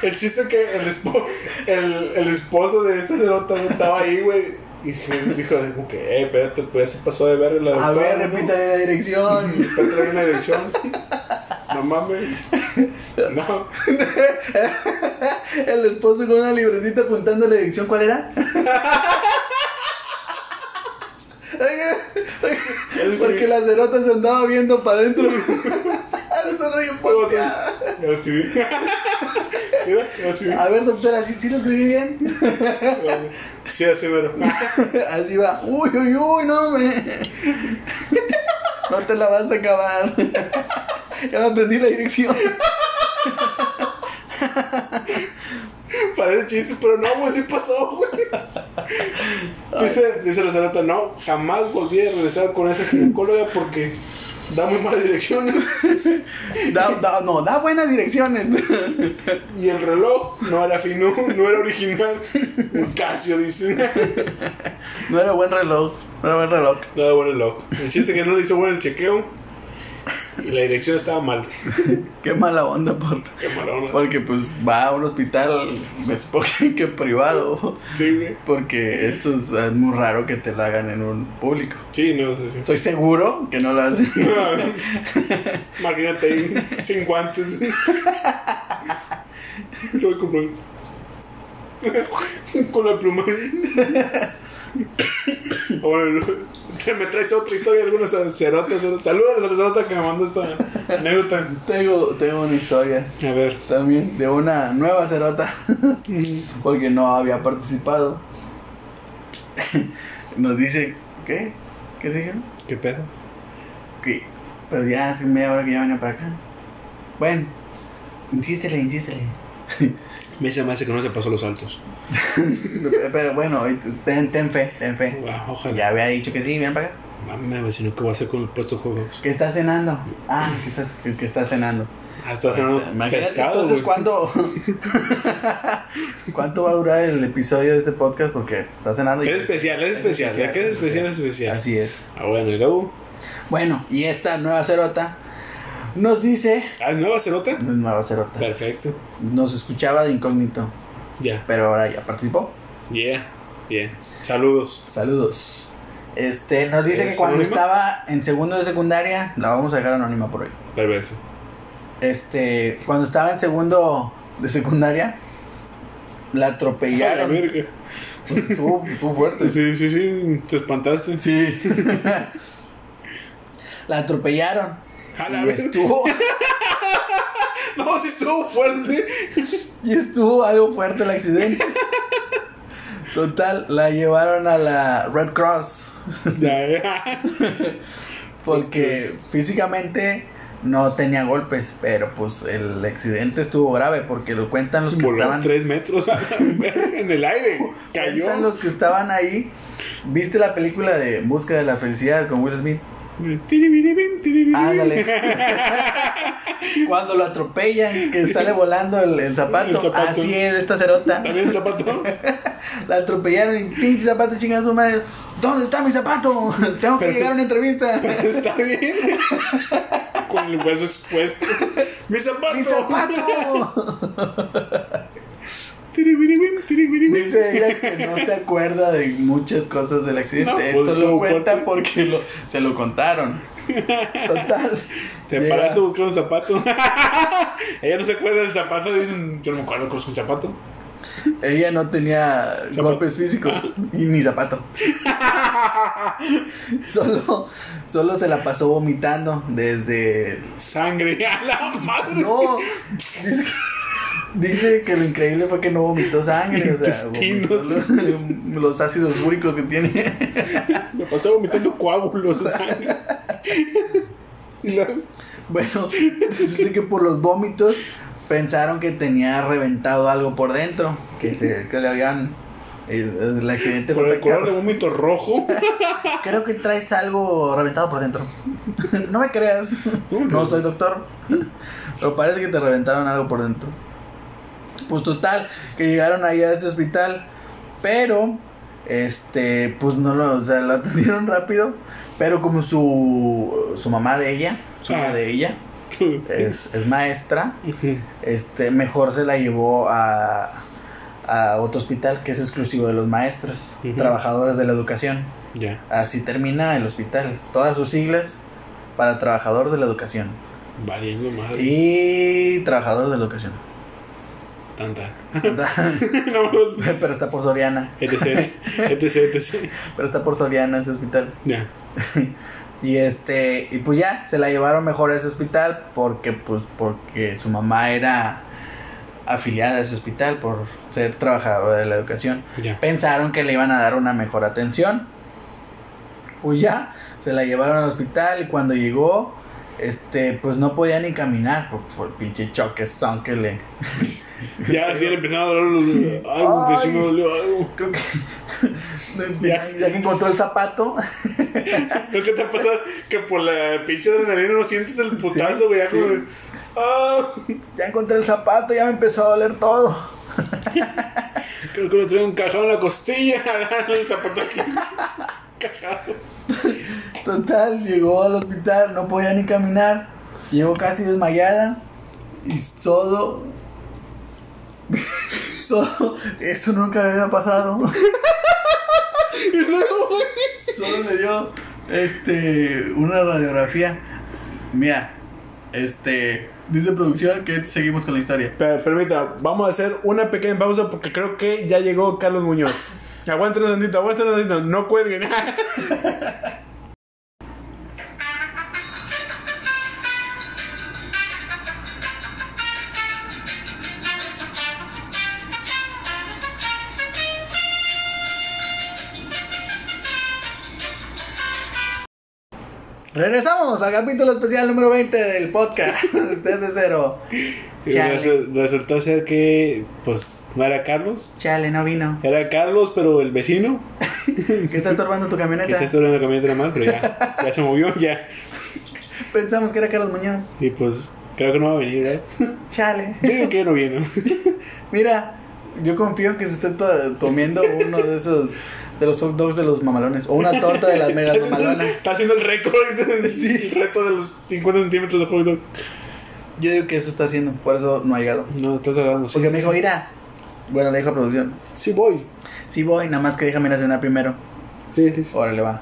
el chiste es que el, espo- el, el esposo de esta cerota estaba ahí, güey. Y dijo, como que, eh, espérate, pues se pasó de ver la A doctora, ver, ¿no? repítale la dirección. Hay una dirección. No mames. No. El esposo con una libretita apuntando la dirección. ¿Cuál era? Porque la cerota se andaba viendo para adentro. Eso no. Ya lo escribí. Mira, ya lo escribí. A ver, doctora, ¿sí, sí lo escribí bien? Sí, así mero. Así va. Uy, uy, uy, no, me. No te la vas a acabar. Ya me aprendí la dirección. Parece chiste, pero no, güey, sí pasó, güey. Dice, dice la no, jamás volví a regresar con esa ginecóloga porque da muy malas direcciones. Da, da- no, da buenas direcciones. Y el reloj no era fino, no era original. Un Casio, dice. No era buen reloj. No era buen reloj. No era buen reloj. El chiste que no le hizo bueno el chequeo. Y la dirección estaba mal. Qué mala onda por. Qué mala onda. Porque pues va a un hospital, me supongo que privado. Sí, güey. Porque esto es, es muy raro que te lo hagan en un público. Sí, no, sí, sí. Estoy seguro que no lo hacen. Imagínate ahí, sin guantes. Yo voy comprar. Con la pluma. Me traes otra historia de algunas cerotas. Saludos a la cerota que me mandó esta anécdota. tengo, tengo una historia A ver. también de una nueva cerota. Porque no había participado. Nos dice, ¿qué? ¿Qué dijeron? ¿Qué pedo? Que, pero ya hace media hora que ya venía para acá. Bueno, insístele, insístele. Me dice más que no se pasó los altos. Pero bueno, ten, ten fe, ten fe. Ah, ojalá. Ya había dicho que sí, ven para acá. Mame, si no, ¿qué voy a hacer con el puesto de juegos? ¿Qué está cenando? Ah, que está, que, que está cenando. Ah, está haciendo Imagínate pescado, entonces güey. cuánto va a durar el episodio de este podcast porque está cenando y Es especial, es especial. Ya que es especial, es especial. Así es. Ah, bueno, y luego. Bueno, y esta nueva cerota nos dice, Ah, nueva cerota. nueva cerota, Perfecto. nos escuchaba de incógnito, Ya. pero ahora ya participó. Yeah. Bien. Saludos. Saludos. Este, nos dice que ¿Es cuando anónima? estaba en segundo de secundaria, la vamos a dejar anónima por hoy. Perfecto. Este, cuando estaba en segundo de secundaria, la A la atropellaron. verga. Estuvo, estuvo fuerte. Sí, sí, sí. Te espantaste. Sí. la atropellaron. A la Y verga. estuvo, No, sí estuvo fuerte. Y estuvo algo fuerte el accidente. Total, la llevaron a la Red Cross. Ya, ya. Porque físicamente no tenía golpes, pero pues el accidente estuvo grave porque lo cuentan los que Voló estaban tres metros en el aire. Cayó. cuentan los que estaban ahí. ¿Viste la película de Busca de la Felicidad con Will Smith? Ándale. Cuando lo atropellan, que sale volando el, el zapato. El zapato. Así es, esta cerota. También el zapato. La atropellaron y pinche zapato chingada su madre. ¿Dónde está mi zapato? Tengo que llegar a una entrevista. Está bien. Con el hueso expuesto. ¡Mi zapato! ¡Mi zapato! Dice ella que no se acuerda de muchas cosas del accidente. No, pues, Esto lo cuenta porque lo, se lo contaron. Total. Te Llega- paraste a buscar un zapato. Ella no se acuerda del zapato. Dicen, yo no me acuerdo con un zapato. Ella no tenía Zapato. golpes físicos y ni zapato. solo, solo se la pasó vomitando desde. Sangre. A la madre. No, que, dice que lo increíble fue que no vomitó sangre, o sea, vomitó los, los ácidos úricos que tiene. Me pasé vomitando coágulos de sangre. Bueno, resulta que por los vómitos pensaron que tenía reventado algo por dentro, que, se- que le habían. El, el accidente por fue el color de vómito rojo. Creo que traes algo reventado por dentro. No me creas. No soy doctor. Pero parece que te reventaron algo por dentro. Pues total, que llegaron ahí a ese hospital. Pero, este, pues no lo, o sea, lo atendieron rápido. Pero como su, su mamá de ella, su mamá Ah. de ella, es, es maestra, este, mejor se la llevó a, a otro hospital que es exclusivo de los maestros, trabajadores de la educación. Ya, Así termina el hospital, todas sus siglas para trabajador de la educación valiendo madre. y trabajador de la educación. Tan, tan. no, pues, Pero está por Soriana, etc, etc, etc. pero está por Soriana ese hospital. Ya. Y este, y pues ya, se la llevaron mejor a ese hospital porque pues porque su mamá era afiliada a ese hospital por ser trabajadora de la educación. Ya. Pensaron que le iban a dar una mejor atención. Pues ya, se la llevaron al hospital y cuando llegó, este, pues no podía ni caminar por, por el pinche choque son que le. Ya, sí, le empezaron a doler los. Algo que sí me Ay. dolió, algo. Creo que. Ya. que encontró el zapato. Creo que te ha pasado que por la pinche adrenalina no sientes el putazo, güey. ya sí. como de, Ah, Ya encontré el zapato, ya me empezó a doler todo. creo que lo traigo encajado en la costilla. el zapato aquí. Cajado. Total, llegó al hospital, no podía ni caminar. Llegó casi desmayada. Y solo. solo. Esto nunca le había pasado. Y luego. Solo le dio. Este. Una radiografía. Mira. Este. Dice producción que seguimos con la historia. Per- Permita, vamos a hacer una pequeña pausa porque creo que ya llegó Carlos Muñoz. Aguanten un tantito, aguanten un tantito, no cuelguen. Regresamos al capítulo especial número 20 del podcast. Desde cero. Resu- resultó ser que, pues, no era Carlos, Chale, no vino. era Carlos, pero el vecino, ¿Qué está estorbando tu que camioneta? está estudiando la camioneta nada más, pero ya, ya se movió, ya. Pensamos que era Carlos Muñoz. Y pues, creo que no va a venir, ¿eh? Chale. Digo que no viene. Mira, yo confío en que se esté to- comiendo uno de esos de los hot dogs de los mamalones o una torta de las megas mamalonas. Está haciendo el récord, sí, el reto de los 50 centímetros de hot dog. Yo digo que eso está haciendo, por eso no ha llegado. No, está tardando. sí. Porque me dijo, mira, bueno, le dijo a producción, Sí voy. sí voy, nada más que déjame ir a cenar primero. Sí, sí, sí. Órale, va.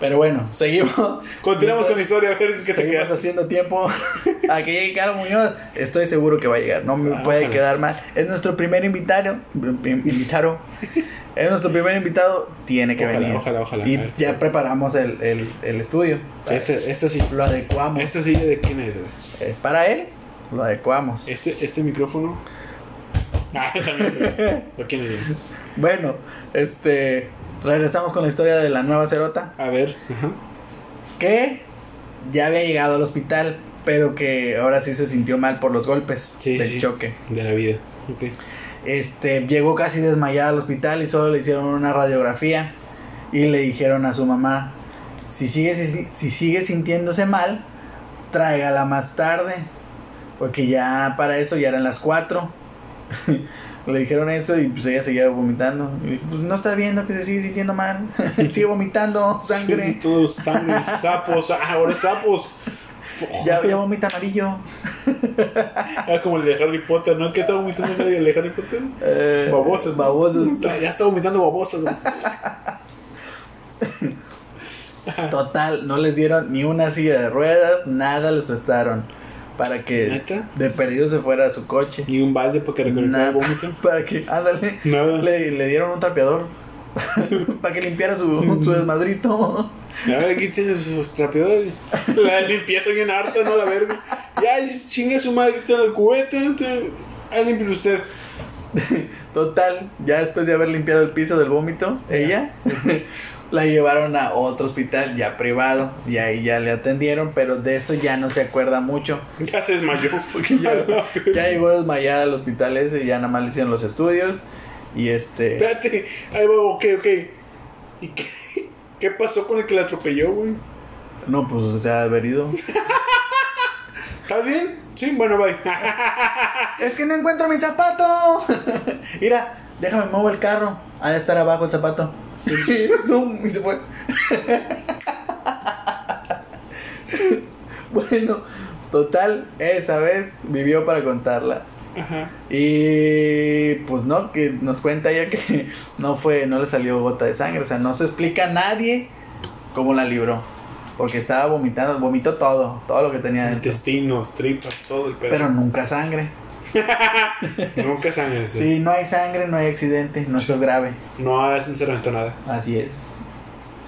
Pero bueno, seguimos. Continuamos con la historia, a ver qué te Seguimos queda. haciendo tiempo a que llegue Carlos Muñoz. Estoy seguro que va a llegar. No me Ah, puede ojalá. quedar mal. Es nuestro primer invitado. Invitado. Es nuestro primer invitado. Tiene que Ojalá, venir. ojalá, ojalá. Y ya preparamos el, el, el estudio. Este, este sí. Lo adecuamos. Este sí, ¿de quién es? güey? Es para él. Lo adecuamos. Este, este micrófono. Ah, también. pero- ¿Lo quién es? Bueno, este. Regresamos con la historia de la nueva cerota. A ver. Ajá. Que ya había llegado al hospital. Pero que ahora sí se sintió mal por los golpes Sí, del sí. choque. De la vida. Ok. Este, llegó casi desmayada al hospital y solo le hicieron una radiografía y le dijeron a su mamá, si sigue, si, si sigue sintiéndose mal, tráigala más tarde, porque ya para eso ya eran las 4. le dijeron eso y pues ella seguía vomitando. Y dije, pues no está viendo que se sigue sintiendo mal, sigue vomitando sangre, Sí, Todos sangre, sapos. Ah, ahora sapos. Ya, ya vomita amarillo. Era como el de Harry Potter, ¿no? ¿Qué está vomitando el de Harry Potter? Eh, Babosas. babosas. Ah, Ya está vomitando babosas. Total, no les dieron ni una silla de ruedas, nada les prestaron para que ¿Neta? de perdido se fuera a su coche. Ni un balde para que recolectara vómito. para que, ándale, Nada. le, le dieron un trapeador para que limpiara su, su desmadrito. A ver, aquí tiene sus trapeadores. La limpieza bien harta, no la verga. Ya, chingue su madre, tiene el cubete. te- Ahí limpie usted. Total, ya después de haber limpiado el piso del vómito, ella la llevaron a otro hospital ya privado y ahí ya le atendieron, pero de eso ya no se acuerda mucho. Ya se desmayó. Porque ya, ya llegó desmayada al hospital ese y ya nada más le hicieron los estudios. Y este. Espérate. Ahí va, ok, ok. ¿Y qué, qué pasó con el que la atropelló, güey? No, pues o sea, haber ido. ¿Estás bien? Sí, bueno, bye. es que no encuentro mi zapato. Mira, déjame mover el carro. Ha de estar abajo el zapato. Zoom, y se fue. bueno, Total, esa vez vivió para contarla. Ajá. Y pues no, que nos cuenta ella que no fue, no le salió gota de sangre. O sea, no se explica a nadie cómo la libró. Porque estaba vomitando, vomitó todo, todo lo que tenía dentro. Intestinos, tripas, todo el pedo. Pero nunca sangre. Nunca sangre. sí. Sí, no hay sangre, no hay accidente, no es grave. No, es reventó nada. Así es.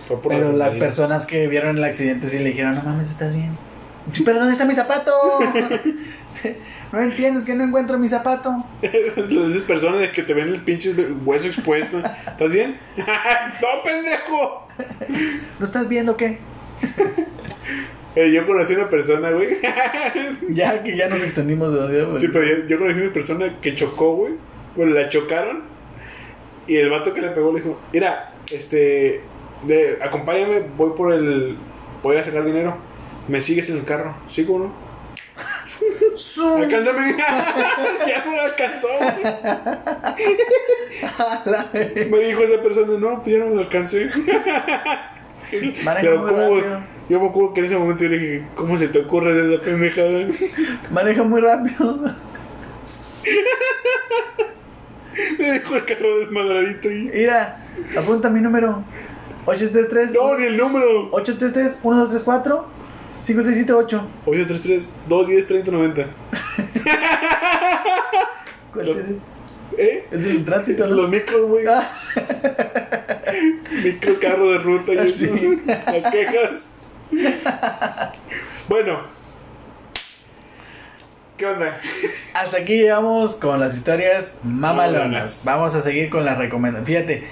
Fue por Pero la las personas que vieron el accidente sí le dijeron, no mames, ¿estás bien? Pero ¿dónde está mi zapato? no entiendes que no encuentro mi zapato. Esas personas de que te ven el pinche hueso expuesto. ¿Estás bien? ¡No, pendejo! ¿Lo estás viendo qué? Eh, yo conocí una persona, güey. Ya que ya nos extendimos de donde pues. Sí, pero yo, yo conocí una persona que chocó, güey. Bueno, la chocaron. Y el vato que le pegó le dijo: Mira, este. De, acompáñame, voy por el. Voy a sacar dinero. Me sigues en el carro. ¿Sí, cómo no? Su- Alcánzame. ya no lo alcanzó. Me dijo esa persona: No, pues ya no lo alcancé. Maneja Pero, rápido. Yo me acuerdo que en ese momento yo le dije: ¿Cómo se te ocurre hacer esa pendejada? Maneja muy rápido. Me dejó el carro desmadradito y. Mira, apunta mi número. 833 No, ni el número. 833 1234 5678. 833 210 3090. ¿Cuál es ese? ¿Eh? Es el tránsito, ¿no? Los micros, güey. Ah, Micros, carro de ruta y eso. Sí. Las quejas. Bueno. ¿Qué onda? Hasta aquí llegamos con las historias. Mamalonas. Vamos a seguir con las recomendaciones. Fíjate,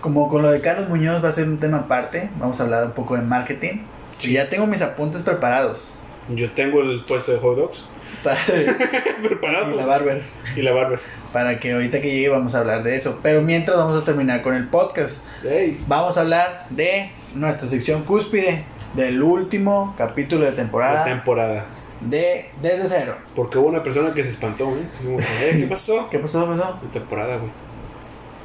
como con lo de Carlos Muñoz va a ser un tema aparte, vamos a hablar un poco de marketing. Y ya tengo mis apuntes preparados. Yo tengo el puesto de hot dogs Para, preparado. y la barber. Y la barber. Para que ahorita que llegue vamos a hablar de eso. Pero mientras vamos a terminar con el podcast. Vamos a hablar de nuestra sección cúspide del último capítulo de temporada temporada. de Desde Cero. Porque hubo una persona que se espantó, ¿eh? Como, "Eh, ¿Qué pasó? ¿Qué pasó? ¿Qué pasó? La temporada, güey.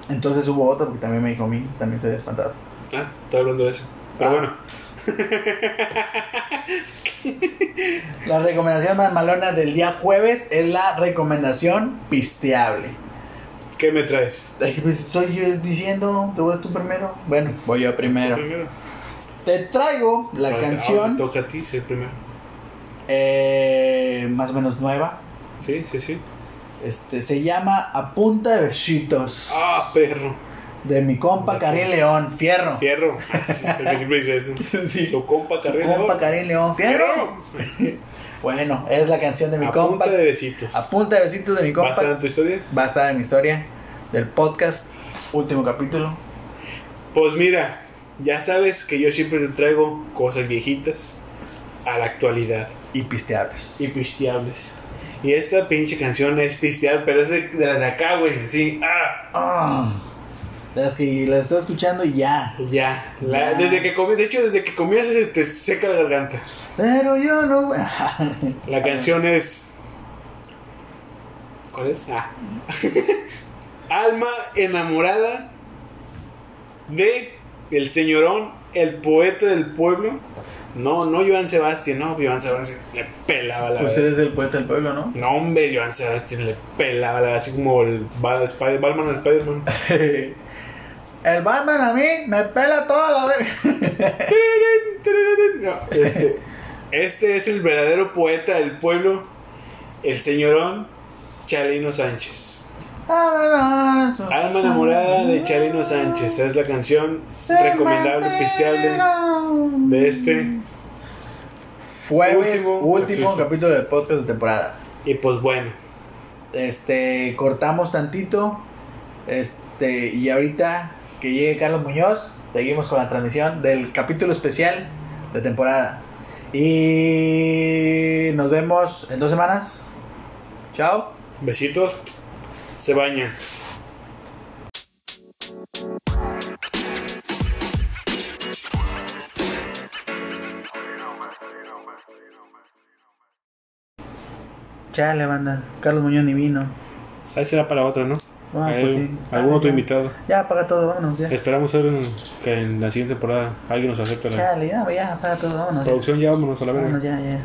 Entonces hubo otro porque también me dijo a mí, también se había espantado. Ah, estoy hablando de eso. Pero Ah. bueno. La recomendación más malona del día jueves es la recomendación pisteable. ¿Qué me traes? Pues, Estoy diciendo, ¿te vas tú primero? Bueno, voy yo primero. Primero. Te traigo la Ahora canción toca a ti ser primero. eh, más o menos nueva. Sí, sí, sí. Este, se llama A Punta de Besitos. Ah, perro. De mi compa Karim León. Fierro. Fierro. Sí, el que siempre dice eso. Sí. Su compa Su Carrera. compa Karim León. Fierro. Bueno, es la canción de mi A compa. punta de besitos. A punta de besitos de mi ¿Va a compa. estar en tu historia? Va a estar en mi historia del podcast. Último capítulo. Pues mira, ya sabes que yo siempre te traigo cosas viejitas a la actualidad Y pisteables. y pisteables. Y esta pinche canción es pisteable, pero es de, de la de acá, güey. Sí, ah, Ah. Las que las estoy escuchando y ya. ya. La- Ya. Desde que comí, de hecho, desde que comías se te seca la garganta. Pero yo no. La canción es. ¿Cuál es? Ah. Alma enamorada de el señorón, el poeta del pueblo. No, no Joan Sebastián, no, Joan Sebastián le pelaba la Pues eres el poeta del pueblo, ¿no? No, hombre, Joan Sebastián le pelaba la así como el Ba- Spider- Batman al Spider-Man. El Batman a mí me pela toda la. No, este, este es el verdadero poeta del pueblo, el señorón Chalino Sánchez. Alma enamorada de Chalino Sánchez. Es la canción recomendable, pisteable de este. Jueves, Último último, capítulo. capítulo del podcast de temporada. Y pues bueno, Este, cortamos tantito. Este, y ahorita que llegue Carlos Muñoz, seguimos con la transmisión del capítulo especial de temporada. Y nos vemos en dos semanas. Chao. besitos. Se bañan. Chale, banda. Carlos Muñoz ni vino. Esa será para otra, ¿no? Ah, Hay pues sí. ¿Algún Ah, otro ya. invitado? Ya, apaga todo, vámonos ya. Esperamos ser en- que en la siguiente temporada alguien nos acepte la ya, ya, apaga todo, vámonos. producción. Ya vámonos a la verga. Vámonos ya, ya.